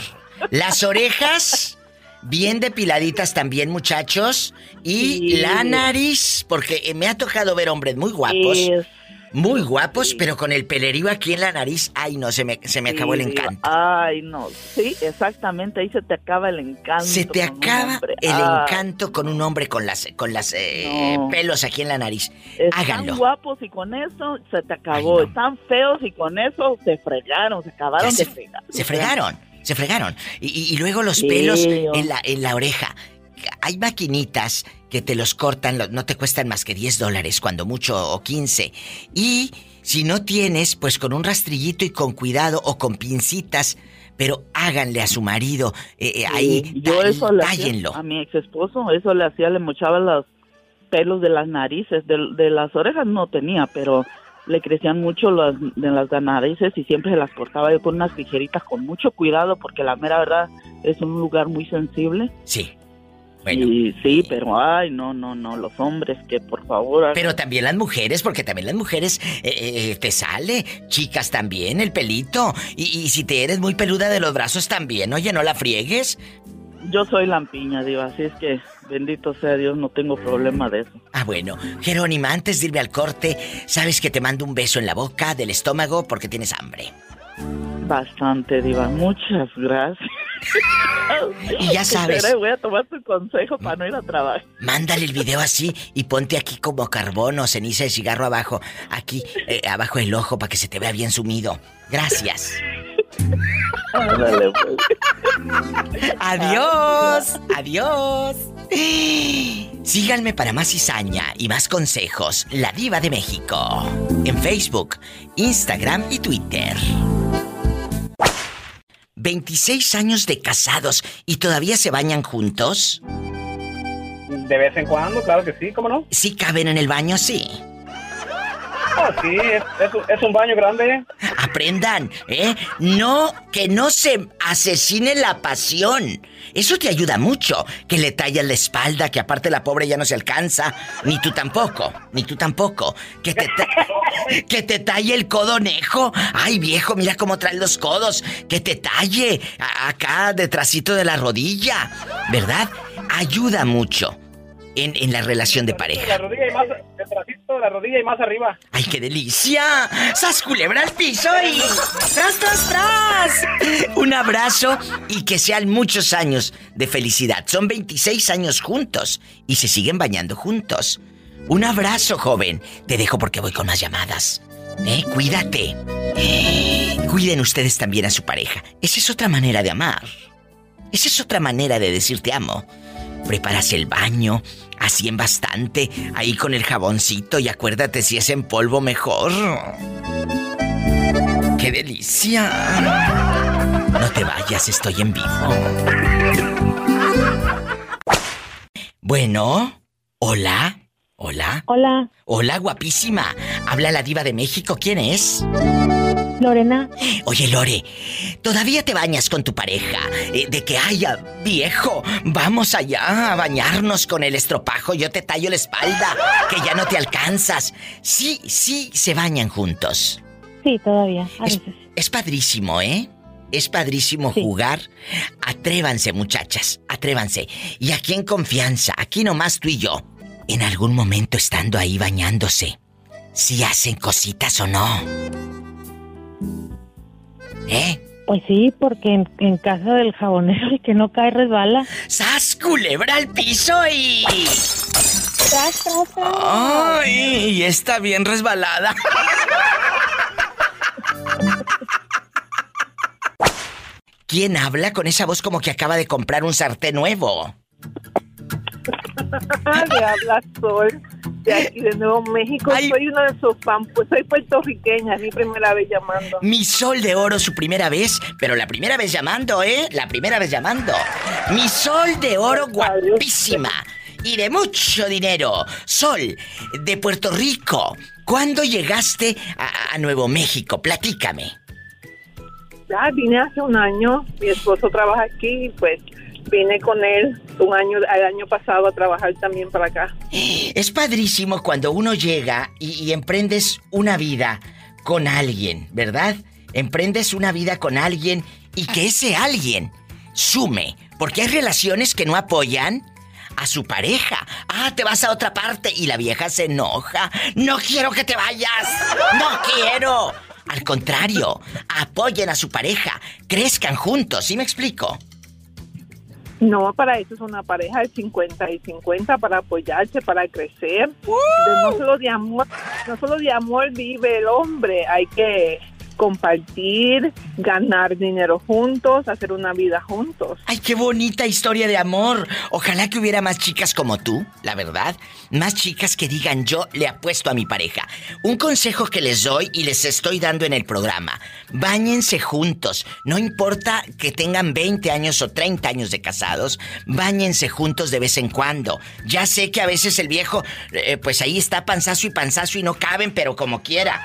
Las orejas, bien depiladitas también, muchachos. Y Sí. la nariz, porque me ha tocado ver hombres muy guapos. Es- Muy guapos, pero con el pelerío aquí en la nariz. Ay, no, se me, se me acabó el encanto. Ay, no. Sí, exactamente. Ahí se te acaba el encanto. Se te acaba el Ay, encanto con un hombre con las, con las eh, No. pelos aquí en la nariz. Están Háganlo. guapos y con eso se te acabó. Están feos y con eso se fregaron, se acabaron se- de fregar. Se fregaron, se fregaron. Y, y- y luego los Sí, pelos oh. en la, en la oreja. Hay maquinitas que te los cortan, no te cuestan más que 10 dólares, cuando mucho, o 15. Y si no tienes, pues con un rastrillito y con cuidado o con pincitas, pero háganle a su marido eh, eh, ahí, yo eso le hacía a mi ex esposo, eso le hacía, le mochaba los pelos de las narices, de, de las orejas no tenía, pero le crecían mucho las, de las narices y siempre se las cortaba yo con unas tijeritas con mucho cuidado porque la mera verdad es un lugar muy sensible. Sí. Y sí, pero ay, no, no, no, los hombres que por favor... hagan- Pero también las mujeres, porque también las mujeres eh, eh, te sale. Chicas también, el pelito. Y, y si te eres muy peluda de los brazos también, oye, no la friegues. Yo soy lampiña, diva, así es que bendito sea Dios, no tengo problema de eso. Ah, bueno. Jerónima, antes de irme al corte, sabes que te mando un beso en la boca, del estómago, porque tienes hambre. Bastante, diva, muchas gracias. Y ya sabes. Espera, voy a tomar tu consejo para no ir a trabajar. Mándale el video así y ponte aquí como carbón o ceniza de cigarro abajo, aquí, eh, abajo del ojo, para que se te vea bien sumido. Gracias. Ándale, pues. Adiós, adiós. Síganme para más cizaña y más consejos. La Diva de México. En Facebook, Instagram y Twitter. 26 años de casados y todavía se bañan juntos. De vez en cuando, claro que sí, ¿cómo no? Sí caben en el baño, sí. Ah, sí, es, es un- es un baño grande. Aprendan, ¿eh? No, que no se asesine la pasión. Eso te ayuda mucho. Que le tallas la espalda, que aparte la pobre ya no se alcanza. Ni tú tampoco, ni tú tampoco. Que te, ta- que te talle el codonejo. Ay, viejo, mira cómo trae los codos. Que te talle acá, detrásito de la rodilla. ¿Verdad? Ayuda mucho en, en la relación de pareja. La rodilla y más, de la rodilla y más arriba. ¡Ay, qué delicia! ¡Sas culebra al piso y... ¡Tras, tras, tras! Un abrazo y que sean muchos años de felicidad. Son 26 años juntos y se siguen bañando juntos. Un abrazo, joven. Te dejo porque voy con más llamadas. ¿Eh? Cuídate. Cuiden ustedes también a su pareja. Esa es otra manera de amar. Esa es otra manera de decir te amo. Preparas el baño, así en bastante, ahí con el jaboncito y acuérdate si es en polvo mejor. ¡Qué delicia! No te vayas, estoy en vivo. Bueno, hola, hola. Hola, Hola, guapísima. Habla la diva de México, ¿quién es? Lorena. Oye, Lore, ¿todavía te bañas con tu pareja? Eh, de que, ay, ah, viejo, vamos allá a bañarnos con el estropajo, yo te tallo la espalda, que ya no te alcanzas. Sí, sí, se bañan juntos. Sí, todavía, a Es, veces. es padrísimo, ¿eh? Es padrísimo jugar. Atrévanse, muchachas, atrévanse. Y aquí en confianza, aquí nomás tú y yo. En algún momento estando ahí bañándose, si hacen cositas o no. ¿Eh? Pues sí, porque en, en casa del jabonero el que no cae resbala. ¡Sas, culebra al piso y... Tras, tras, tras. ¡Ay! Y está bien resbalada. ¿Quién habla con esa voz como que acaba de comprar un sartén nuevo? Le habla Sol. de aquí de Nuevo México. Soy una de sus fans, pues soy puertorriqueña, es mi primera vez llamando. Mi sol de oro, su primera vez, pero la primera vez llamando, ¿eh? La primera vez llamando. Mi sol de oro guapísima y de mucho dinero. Sol, de Puerto Rico. ¿Cuándo llegaste a, a Nuevo México? Platícame. Ya vine hace un año, mi esposo trabaja aquí y pues vine con él un año, el año pasado a trabajar también para acá. Es padrísimo cuando uno llega y, y emprendes una vida con alguien, ¿verdad? Emprendes una vida con alguien y que ese alguien sume, porque hay relaciones que no apoyan a su pareja. Ah, te vas a otra parte y la vieja se enoja. No quiero que te vayas. No quiero. Al contrario, apoyen a su pareja, crezcan juntos, ¿sí me explico? No, para eso es una pareja de 50 y 50 para apoyarse, para crecer. No solo de amor, no solo de amor vive el hombre, hay que compartir, ganar dinero juntos, hacer una vida juntos. Ay, qué bonita historia de amor. Ojalá que hubiera más chicas como tú, la verdad. Más chicas que digan yo le apuesto a mi pareja. Un consejo que les doy y les estoy dando en el programa. Báñense juntos. No importa que tengan 20 años o 30 años de casados. Báñense juntos de vez en cuando. Ya sé que a veces el viejo, eh, pues ahí está panzazo y panzazo y no caben, pero como quiera.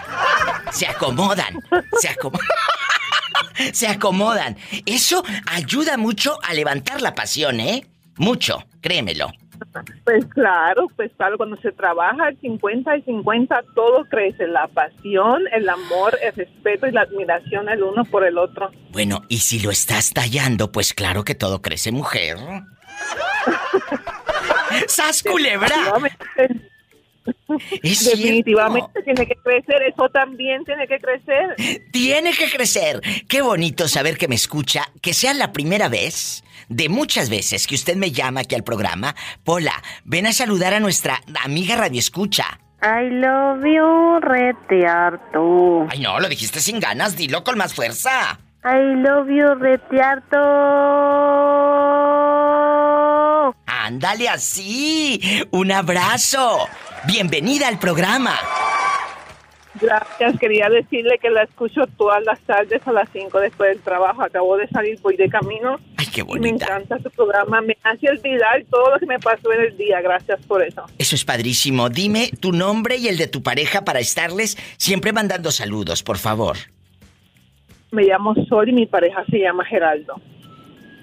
Se acomodan. Se acomodan. Se acomodan. Eso ayuda mucho a levantar la pasión, ¿eh? Mucho, créemelo. Pues claro, pues claro, cuando se trabaja 50 y 50, todo crece, la pasión, el amor, el respeto y la admiración el uno por el otro. Bueno, y si lo estás tallando, pues claro que todo crece, mujer. ¡Sas culebra! Es Definitivamente tiene que crecer, eso también tiene que crecer. Tiene que crecer. Qué bonito saber que me escucha, que sea la primera vez de muchas veces que usted me llama aquí al programa. Pola, ven a saludar a nuestra amiga Radio Escucha. I love you, rete harto. Ay, no, lo dijiste sin ganas, dilo con más fuerza. I love you, rete harto. Ándale así. Un abrazo. Bienvenida al programa. Gracias, quería decirle que la escucho todas las tardes a las 5 después del trabajo. Acabo de salir, voy de camino. Ay, qué Y me encanta su programa, me hace olvidar todo lo que me pasó en el día. Gracias por eso. Eso es padrísimo. Dime tu nombre y el de tu pareja para estarles siempre mandando saludos, por favor. Me llamo Sol y mi pareja se llama Geraldo.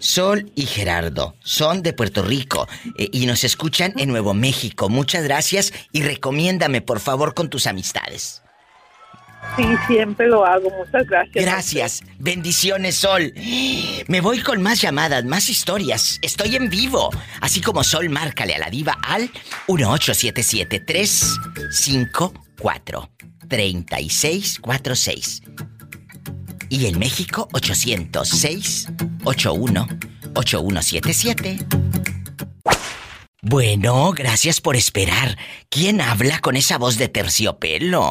Sol y Gerardo son de Puerto Rico eh, y nos escuchan en Nuevo México. Muchas gracias y recomiéndame por favor con tus amistades. Sí, siempre lo hago. Muchas gracias. Gracias. Bendiciones, Sol. Me voy con más llamadas, más historias. Estoy en vivo. Así como Sol, márcale a la diva al 1877-354-3646. Y en México, 806-81-8177. Bueno, gracias por esperar. ¿Quién habla con esa voz de terciopelo?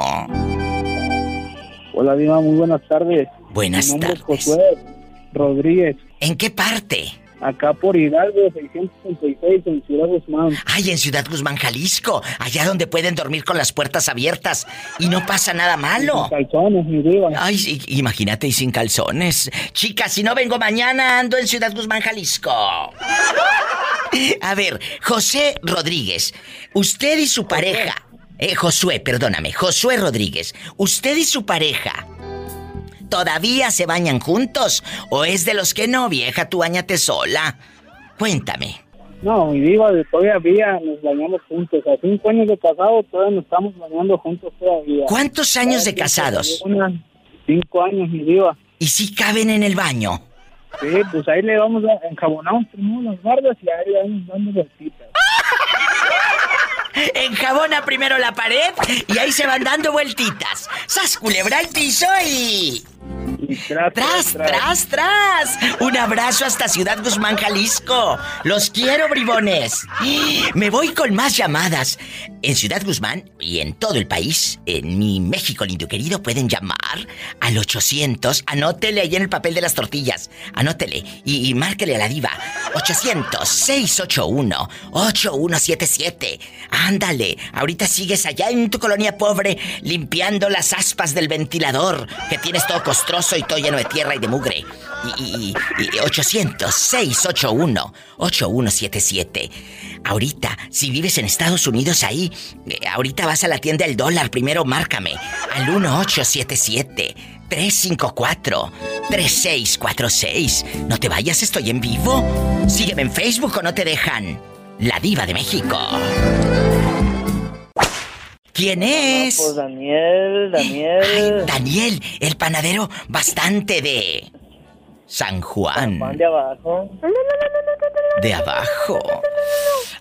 Hola, Diva, muy buenas tardes. Buenas Mi nombre es tardes. Josué Rodríguez. ¿En qué parte? Acá por Hidalgo, 666, en Ciudad Guzmán. Ay, en Ciudad Guzmán, Jalisco. Allá donde pueden dormir con las puertas abiertas y no pasa nada malo. Sin calzones, mi diva. Ay, imagínate y sin calzones. Chicas, si no vengo mañana, ando en Ciudad Guzmán, Jalisco. A ver, José Rodríguez, usted y su pareja. Eh, Josué, perdóname, Josué Rodríguez, usted y su pareja. ¿Todavía se bañan juntos? ¿O es de los que no, vieja, tú bañate sola? Cuéntame. No, mi diva, de todavía nos bañamos juntos. A cinco años de casado todavía nos estamos bañando juntos todavía. ¿Cuántos años de casados? una- Cinco años, mi diva. ¿Y si caben en el baño? Sí, pues ahí le vamos a enjabonamos primero las bardas y ahí le vamos dando vueltitas. Enjabona primero la pared y ahí se van dando vueltitas. ¡Sas, culebra y... Tras, tras, tras. Un abrazo hasta Ciudad Guzmán, Jalisco. Los quiero, bribones. Me voy con más llamadas. En Ciudad Guzmán y en todo el país, en mi México lindo querido, pueden llamar al 800. Anótele ahí en el papel de las tortillas. Anótele y, y márquele a la diva. 800-681-8177. Ándale, ahorita sigues allá en tu colonia pobre limpiando las aspas del ventilador que tienes todo costroso y todo lleno de tierra y de mugre. Y, y, y 800-681-8177. Ahorita, si vives en Estados Unidos ahí, eh, ahorita vas a la tienda del dólar, primero márcame al 1877 354 3646. No te vayas, estoy en vivo. Sígueme en Facebook o no te dejan. La Diva de México. ¿Quién es? Pues Daniel, Daniel. Ay, Daniel, el panadero bastante de San Juan. Juan de abajo. De abajo.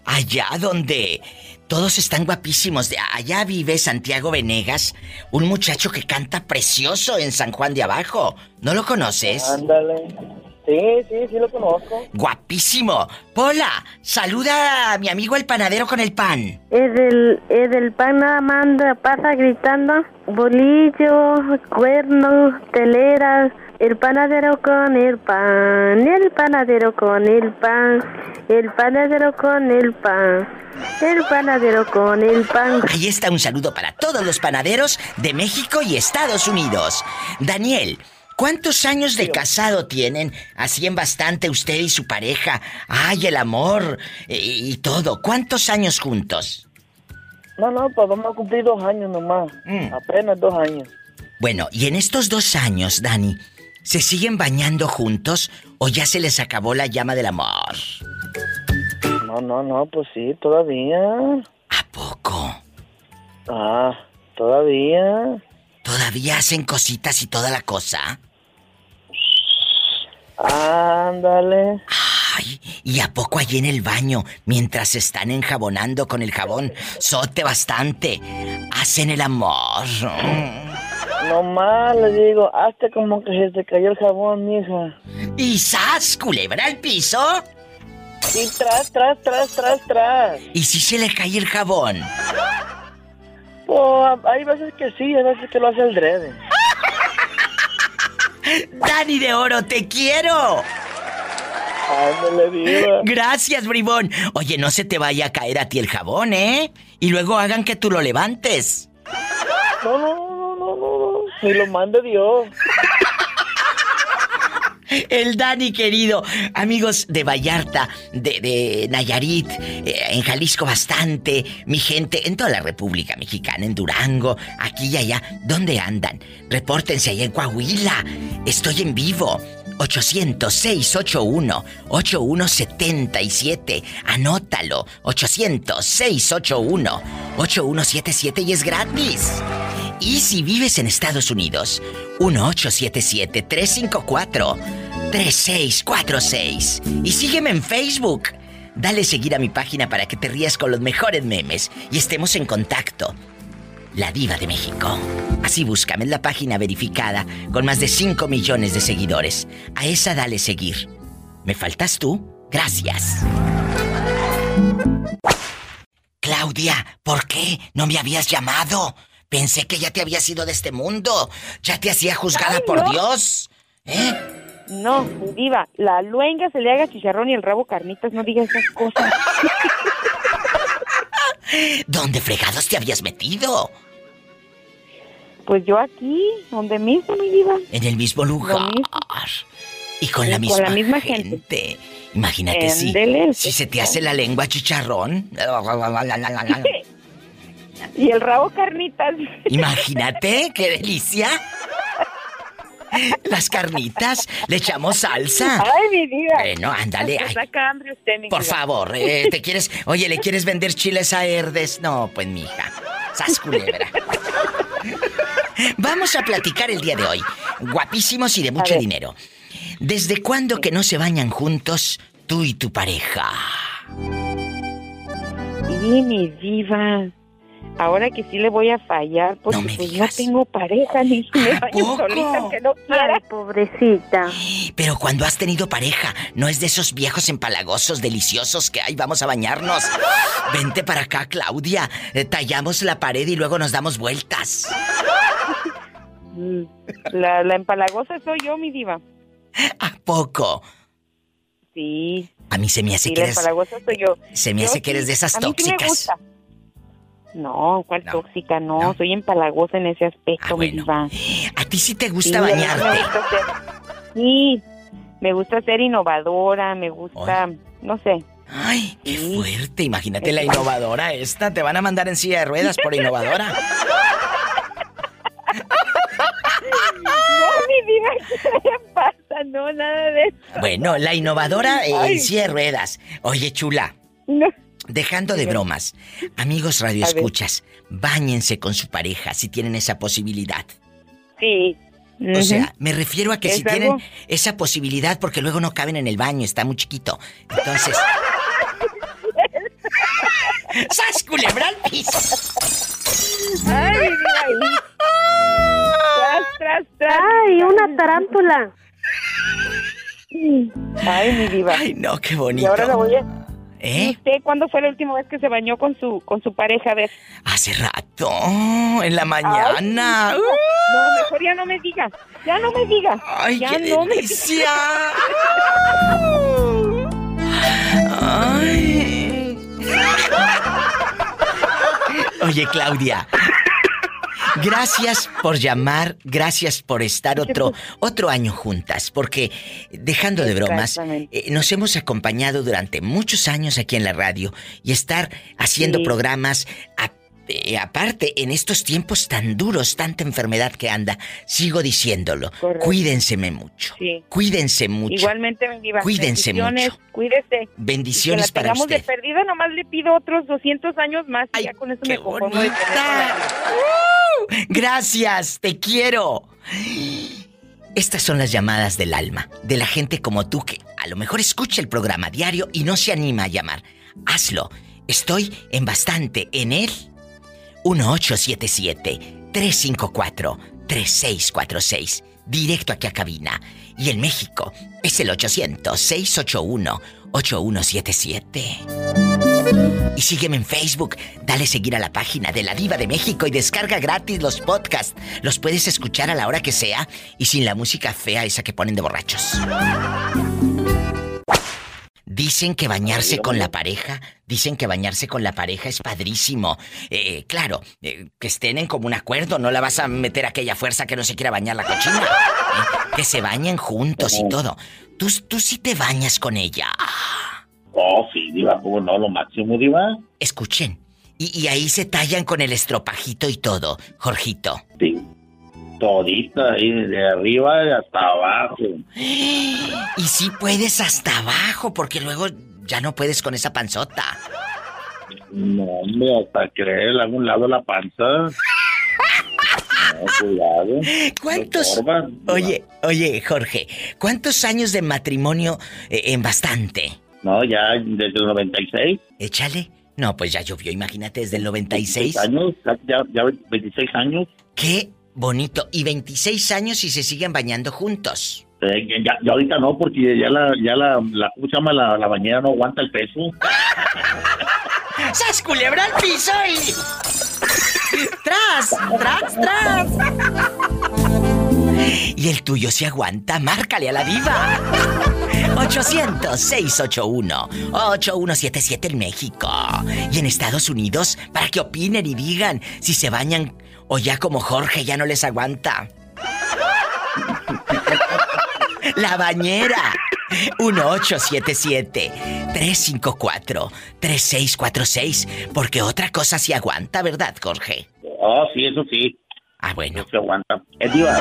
Allá donde todos están guapísimos. De allá vive Santiago Venegas, un muchacho que canta precioso en San Juan de Abajo. ¿No lo conoces? Ándale. Sí, sí, sí lo conozco. Guapísimo. Pola, saluda a mi amigo el panadero con el pan. Es del, es del pan nada más anda- pasa gritando bolillo, cuernos, teleras, el panadero con el pan, el panadero con el pan, el panadero con el pan, el panadero con el pan. Ahí está un saludo para todos los panaderos de México y Estados Unidos. Daniel, ¿cuántos años de casado tienen? Así en bastante usted y su pareja. Ay, el amor eh, y todo. ¿Cuántos años juntos? No, no, pues vamos a cumplir dos años nomás. Mm. Apenas dos años. Bueno, y en estos dos años, Dani, ¿se siguen bañando juntos o ya se les acabó la llama del amor? No, no, no, pues sí, todavía. ¿A poco? Ah, todavía. ¿Todavía hacen cositas y toda la cosa? Ándale. Ay, ¿y a poco allí en el baño, mientras se están enjabonando con el jabón, sote bastante, hacen el amor? Nomás le digo, hazte como que se te cayó el jabón, mija. ¿Y sas, culebra al piso? Y tras, tras, tras, tras, tras. ¿Y si se le cae el jabón? Pues hay veces que sí, hay veces que lo hace el drede. Dani de Oro, te quiero. Ándale. Gracias, bribón. Oye, no se te vaya a caer a ti el jabón, ¿eh? Y luego hagan que tú lo levantes. No, no, no, no, no, no. Ni lo mande Dios. El Dani querido, amigos de Vallarta, de, Nayarit, eh, en Jalisco bastante, mi gente, en toda la República Mexicana, en Durango, aquí y allá, ¿dónde andan? Repórtense allá en Coahuila, estoy en vivo. 800-681-8177. Anótalo. 800-681-8177 y es gratis. Y si vives en Estados Unidos, 1877-354-3646. Y sígueme en Facebook. Dale seguir a mi página para que te rías con los mejores memes y estemos en contacto. La Diva de México. Así búscame en la página verificada con más de 5 millones de seguidores. A esa dale seguir. ¿Me faltas tú? Gracias. Claudia, ¿por qué no me habías llamado? Pensé que ya te habías ido de este mundo. Ya te hacía juzgada Ay, por no. Dios. ¿Eh? No, diva, la luenga se le haga chicharrón y el rabo carnitas, no diga esas cosas. ¿Dónde fregados te habías metido? Pues yo aquí, donde mismo, mi diva. En el mismo lugar. Y con la Y misma, con la misma gente. Imagínate si, si se te hace la lengua chicharrón. Y el rabo carnitas. Imagínate, qué delicia. Las carnitas, le echamos salsa. Ay, mi diva. Bueno, ándale. Se ay, saca hambre usted, mi por favor, eh, ¿te quieres? Oye, ¿le quieres vender chiles a Herdes? No, pues mija. Sas culebra. Vamos a platicar el día de hoy. Guapísimos y de mucho dinero. ¿Desde cuándo que no se bañan juntos tú y tu pareja? Sí, mi diva. Ahora que sí le voy a fallar porque pues no tengo pareja ni me baño solita aunque no quiera. pobrecita. Pero cuando has tenido pareja, no es de esos viejos empalagosos deliciosos que ay, vamos a bañarnos. Vente para acá, Claudia. Eh, tallamos la pared y luego nos damos vueltas. La, la empalagosa soy yo, mi diva. ¿A poco? Sí. A mí se me hace Sí, que la eres... empalagosa soy yo. Se me Yo hace que eres de esas a mí sí me tóxicas. gusta. No, ¿cuál tóxica? No, soy empalagosa en ese aspecto, mi diva. A ti sí te gusta Sí, bañarte. Sí, me gusta ser innovadora, me gusta, no sé. Ay, qué fuerte. Imagínate la innovadora esta. Te van a mandar en silla de ruedas por innovadora. No, mi diva, ¿qué le pasa? No, nada de eso. Bueno, la innovadora eh, en silla de ruedas. Oye, chula. No. Dejando de bromas, amigos radioescuchas, báñense con su pareja si tienen esa posibilidad. Sí. O sea, me refiero a que si tienen esa posibilidad, porque luego no caben en el baño, está muy chiquito. Entonces. ¡Sas culebra al piso! Ay, mi diva, y- Tras, tras, tras. ¡Ay, una tarántula! Ay, mi diva. Ay, no, qué Y bonito. ahora la voy a... ¿Eh? ¿Y usted cuándo fue la última vez que se bañó con su con su pareja? A ver. Hace rato, en la mañana. Ay, no, mejor ya no me diga. Ya no me diga. Ay, ya qué no me delicia. Ay. Oye, Claudia. Gracias por llamar, gracias por estar otro otro año juntas, porque dejando de bromas, eh, nos hemos acompañado durante muchos años aquí en la radio y estar haciendo Sí. programas a- eh, aparte en estos tiempos tan duros, tanta enfermedad que anda, sigo diciéndolo, Correcto. cuídenseme mucho, Sí. cuídense mucho. Igualmente, mi diva. Cuídense mucho. Cuídese. Bendiciones Y que la para usted. de perdida, nomás le pido otros 200 años más y ya con eso me conformo de. Gracias, te quiero. Estas son las llamadas del alma, de la gente como tú que a lo mejor escucha el programa diario y no se anima a llamar. Hazlo. Estoy en bastante en él. 1877-354-3646. Directo aquí a cabina. Y en México es el 800-681-8177. Y sígueme en Facebook. Dale seguir a la página de La Diva de México y descarga gratis los podcasts. Los puedes escuchar a la hora que sea y sin la música fea esa que ponen de borrachos. Dicen que bañarse con la pareja, dicen que bañarse con la pareja es padrísimo. Eh, claro, eh, que estén en común acuerdo, no la vas a meter aquella fuerza que no se quiera bañar la cochina. Eh, que se bañen juntos y todo. Tú, tú sí te bañas con ella. Oh, sí, Diva, ¿cómo no? Lo máximo, Diva. Escuchen, y, y ahí se tallan con el estropajito y todo, Jorgito. Sí. Todita, ahí, de arriba hasta abajo. Y sí puedes hasta abajo, porque luego ya no puedes con esa panzota. No, hombre, hasta que le algún lado la panza. No, cuidado. ¿Cuántos? Oye, oye, Jorge, ¿cuántos años de matrimonio eh, en bastante? No, ya desde el 96. Échale. No, pues ya llovió, imagínate, desde el 96. 26 años, ya, ya 26 años. Qué bonito. Y 26 años y se siguen bañando juntos. Eh, ya, ya ahorita no, porque ya la, ya la, la, ¿cómo se llama? La, la bañera no aguanta el peso. ¡Sas culebra al piso y... ¡Tras! ¡Tras, tras! Y el tuyo se aguanta, márcale a la diva. 800-681-8177 en México. Y en Estados Unidos, para que opinen y digan si se bañan o ya como Jorge ya no les aguanta. La bañera. 1877-354-3646. Porque otra cosa sí aguanta, ¿verdad, Jorge? Oh, sí, eso sí. Ah, bueno. Eso aguanta. Diva.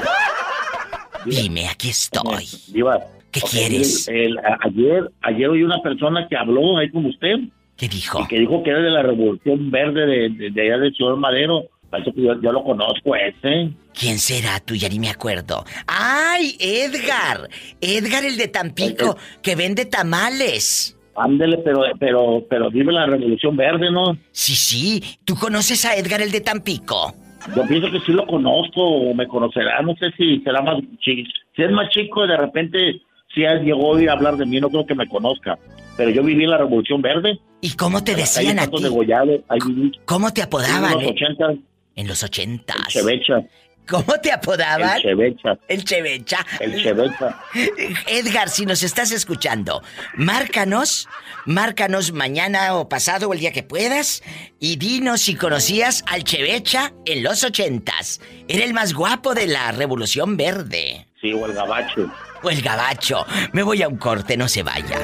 Dime, aquí estoy. Diva. ¿Qué quieres? el- el- a- ayer, ayer oí una persona que habló ahí con usted. ¿Qué dijo? Y que dijo que era de la Revolución Verde de, de, de allá del señor Madero. Parece que yo, yo lo conozco ese. ¿Quién será? Tú ya ni me acuerdo. ¡Ay, Edgar! Edgar el de Tampico, que vende tamales. Ándele, pero, pero, pero vive la Revolución Verde, ¿no? Sí, sí. ¿Tú conoces a Edgar el de Tampico? Yo pienso que sí lo conozco o me conocerá. No sé si será más chico. Si es más chico, de repente, si él llegó a hablar de mí, no creo que me conozca. Pero yo viví en la Revolución Verde. ¿Y cómo te decían a ti? ahí viví. ¿Cómo te apodaban? En los eh? ochentas. En los ochentas. Chevecha. ¿Cómo te apodaban? El Chevecha. El Chevecha. El Chevecha. Edgar, si nos estás escuchando, márcanos, márcanos mañana o pasado o el día que puedas y dinos si conocías al Chevecha en los ochentas. Era el más guapo de la Revolución Verde. Sí, o el gabacho. O el gabacho. Me voy a un corte, no se vaya.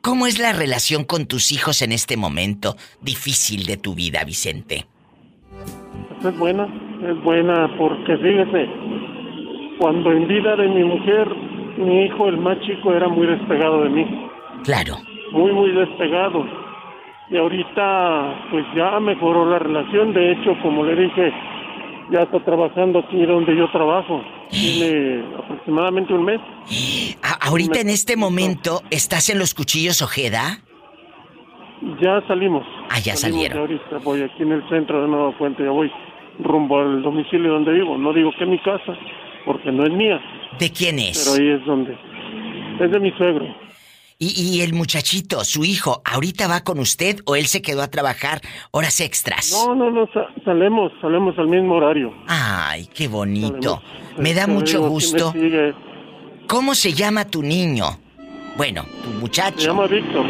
¿Cómo es la relación con tus hijos en este momento difícil de tu vida, Vicente? Es buena, es buena porque fíjese, cuando en vida de mi mujer, mi hijo, el más chico, era muy despegado de mí. Claro. Muy, muy despegado. Y ahorita, pues ya mejoró la relación. De hecho, como le dije, ya está trabajando aquí donde yo trabajo. Tiene aproximadamente un mes. A- ahorita en este momento, ¿estás en los cuchillos Ojeda? Ya salimos. Ah, ya Salimos salieron. ahorita voy aquí en el centro de Nueva Fuente, ya voy rumbo al domicilio donde vivo. No digo que es mi casa, porque no es mía, ¿De quién es? pero ahí es donde. Es de mi suegro. Y, y el muchachito, su hijo, ¿ahorita va con usted o él se quedó a trabajar horas extras? No, no, no, sa- salemos, salemos al mismo horario. Ay, qué bonito. Salemos. Me da Te mucho gusto. ¿Cómo se llama tu niño? Bueno, tu muchacho. Se llama Víctor.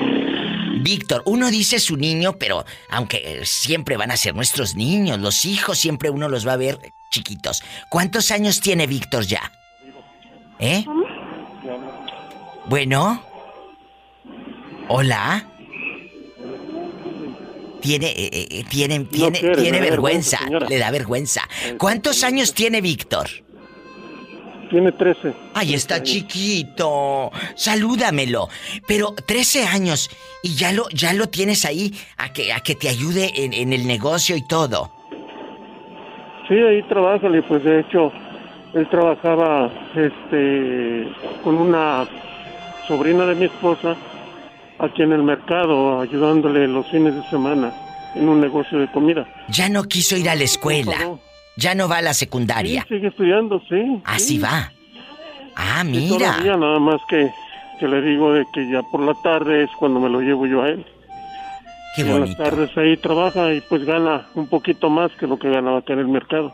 Víctor, uno dice su niño, pero aunque eh, siempre van a ser nuestros niños, los hijos siempre uno los va a ver chiquitos. ¿Cuántos años tiene Víctor ya? ¿Eh? Bueno. Hola. Tiene, eh, eh, tiene, tiene, quiere, tiene da vergüenza, le da vergüenza. ¿Cuántos años tiene Víctor? Tiene 13. Ay, está chiquito. Salúdamelo. Pero 13 años y ya lo, ya lo tienes ahí a que, a que te ayude en, en el negocio y todo. Sí, ahí trabaja, pues de hecho, él trabajaba este con una sobrina de mi esposa aquí en el mercado, ayudándole los fines de semana en un negocio de comida. Ya no quiso ir a la escuela. Ya no va a la secundaria. Sí, sigue estudiando, sí. Así sí. va. Ah, mira. todavía, nada más que, que le digo de que ya por la tarde es cuando me lo llevo yo a él. Qué Y en las bonito. tardes ahí trabaja y pues gana un poquito más que lo que ganaba acá en el mercado.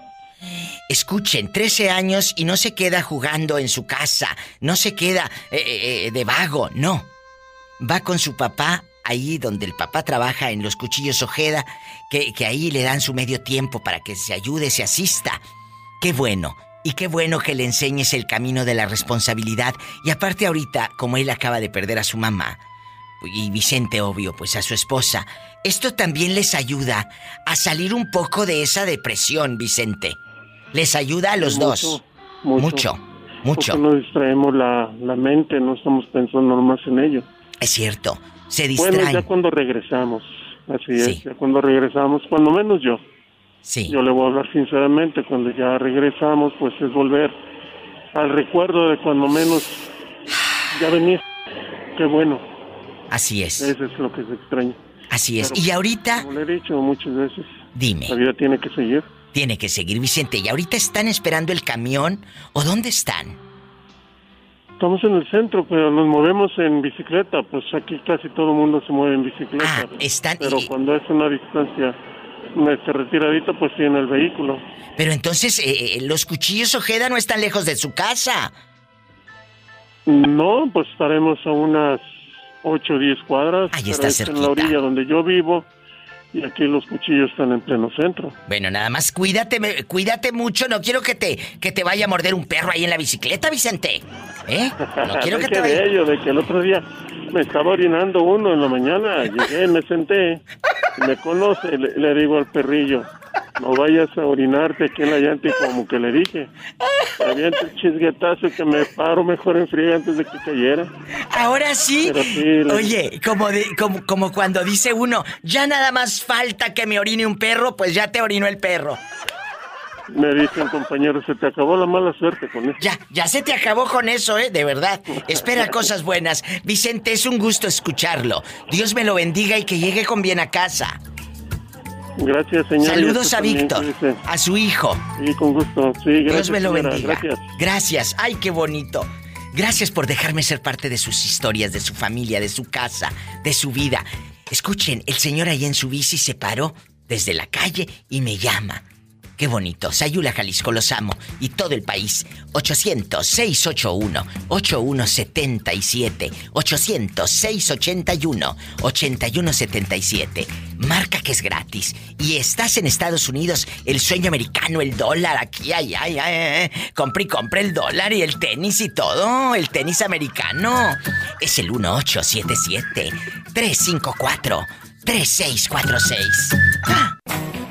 Escuchen, 13 años y no se queda jugando en su casa, no se queda eh, eh, eh, de vago, no. Va con su papá ahí donde el papá trabaja en los cuchillos Ojeda, que, que ahí le dan su medio tiempo para que se ayude, se asista. Qué bueno. Y qué bueno que le enseñes el camino de la responsabilidad. Y aparte ahorita, como él acaba de perder a su mamá, y Vicente, obvio, pues a su esposa, esto también les ayuda a salir un poco de esa depresión, Vicente. Les ayuda a los Mucho, dos. mucho. Mucho, mucho. Porque no distraemos la, la mente, no estamos pensando nomás en ello. Es cierto. Se Bueno, distraen. ya cuando regresamos, así es, ya cuando regresamos, cuando menos yo. Sí. Yo le voy a hablar sinceramente, cuando ya regresamos, pues es volver al recuerdo de cuando menos ya venía. Qué bueno. Así es. Eso es lo que se extraña. Así es. Pero, y ahorita, Como le he dicho muchas veces, dime, la vida tiene que seguir. tiene que seguir Vicente. ¿Y ahorita están esperando el camión? ¿O dónde están? Estamos en el centro, pero nos movemos en bicicleta. Pues aquí casi todo el mundo se mueve en bicicleta. Ah, están... Pero cuando es una distancia este, retiradita, pues tiene el vehículo. Pero entonces, eh, eh, los cuchillos Ojeda no están lejos de su casa. No, pues estaremos a unas 8 o 10 cuadras. Ahí está es en la cerquita. orilla donde yo vivo. Y aquí los cuchillos están en pleno centro. Bueno, nada más cuídate, me- cuídate mucho. No quiero que te, que te vaya a morder un perro ahí en la bicicleta, Vicente. ¿Eh? No quiero que te de vaya. ello, de que el otro día me estaba orinando uno en la mañana. Llegué, me senté, me conoce, le, le digo al perrillo, no vayas a orinarte aquí en la llanta y como que le dije, avienta el chisguetazo que me paro mejor en friega antes de que cayera. Ahora sí. Le- Oye, como, de- como, como cuando dice uno, ya nada más falta que me orine un perro, pues ya te orinó el perro. Me dicen, compañero, se te acabó la mala suerte con eso. Ya, ya se te acabó con eso, ¿eh? De verdad. Espera cosas buenas. Vicente, es un gusto escucharlo. Dios me lo bendiga y que llegue con bien a casa. Gracias, señor. Saludos a Víctor, a su hijo. Sí, con gusto. Sí, gracias. Dios me lo señora, bendiga. Gracias. Gracias. Ay, qué bonito. Gracias por dejarme ser parte de sus historias, de su familia, de su casa, de su vida. Escuchen, el señor ahí en su bici se paró desde la calle y me llama. Qué bonito. Sayula, Jalisco, los amo. Y todo el país. 800-681-8177. 800-681-8177. Marca que es gratis. Y estás en Estados Unidos, el sueño americano, el dólar, aquí, ay, ay, ay. Compre y compre el dólar y el tenis y todo. El tenis americano. Es el 1877-354-3646.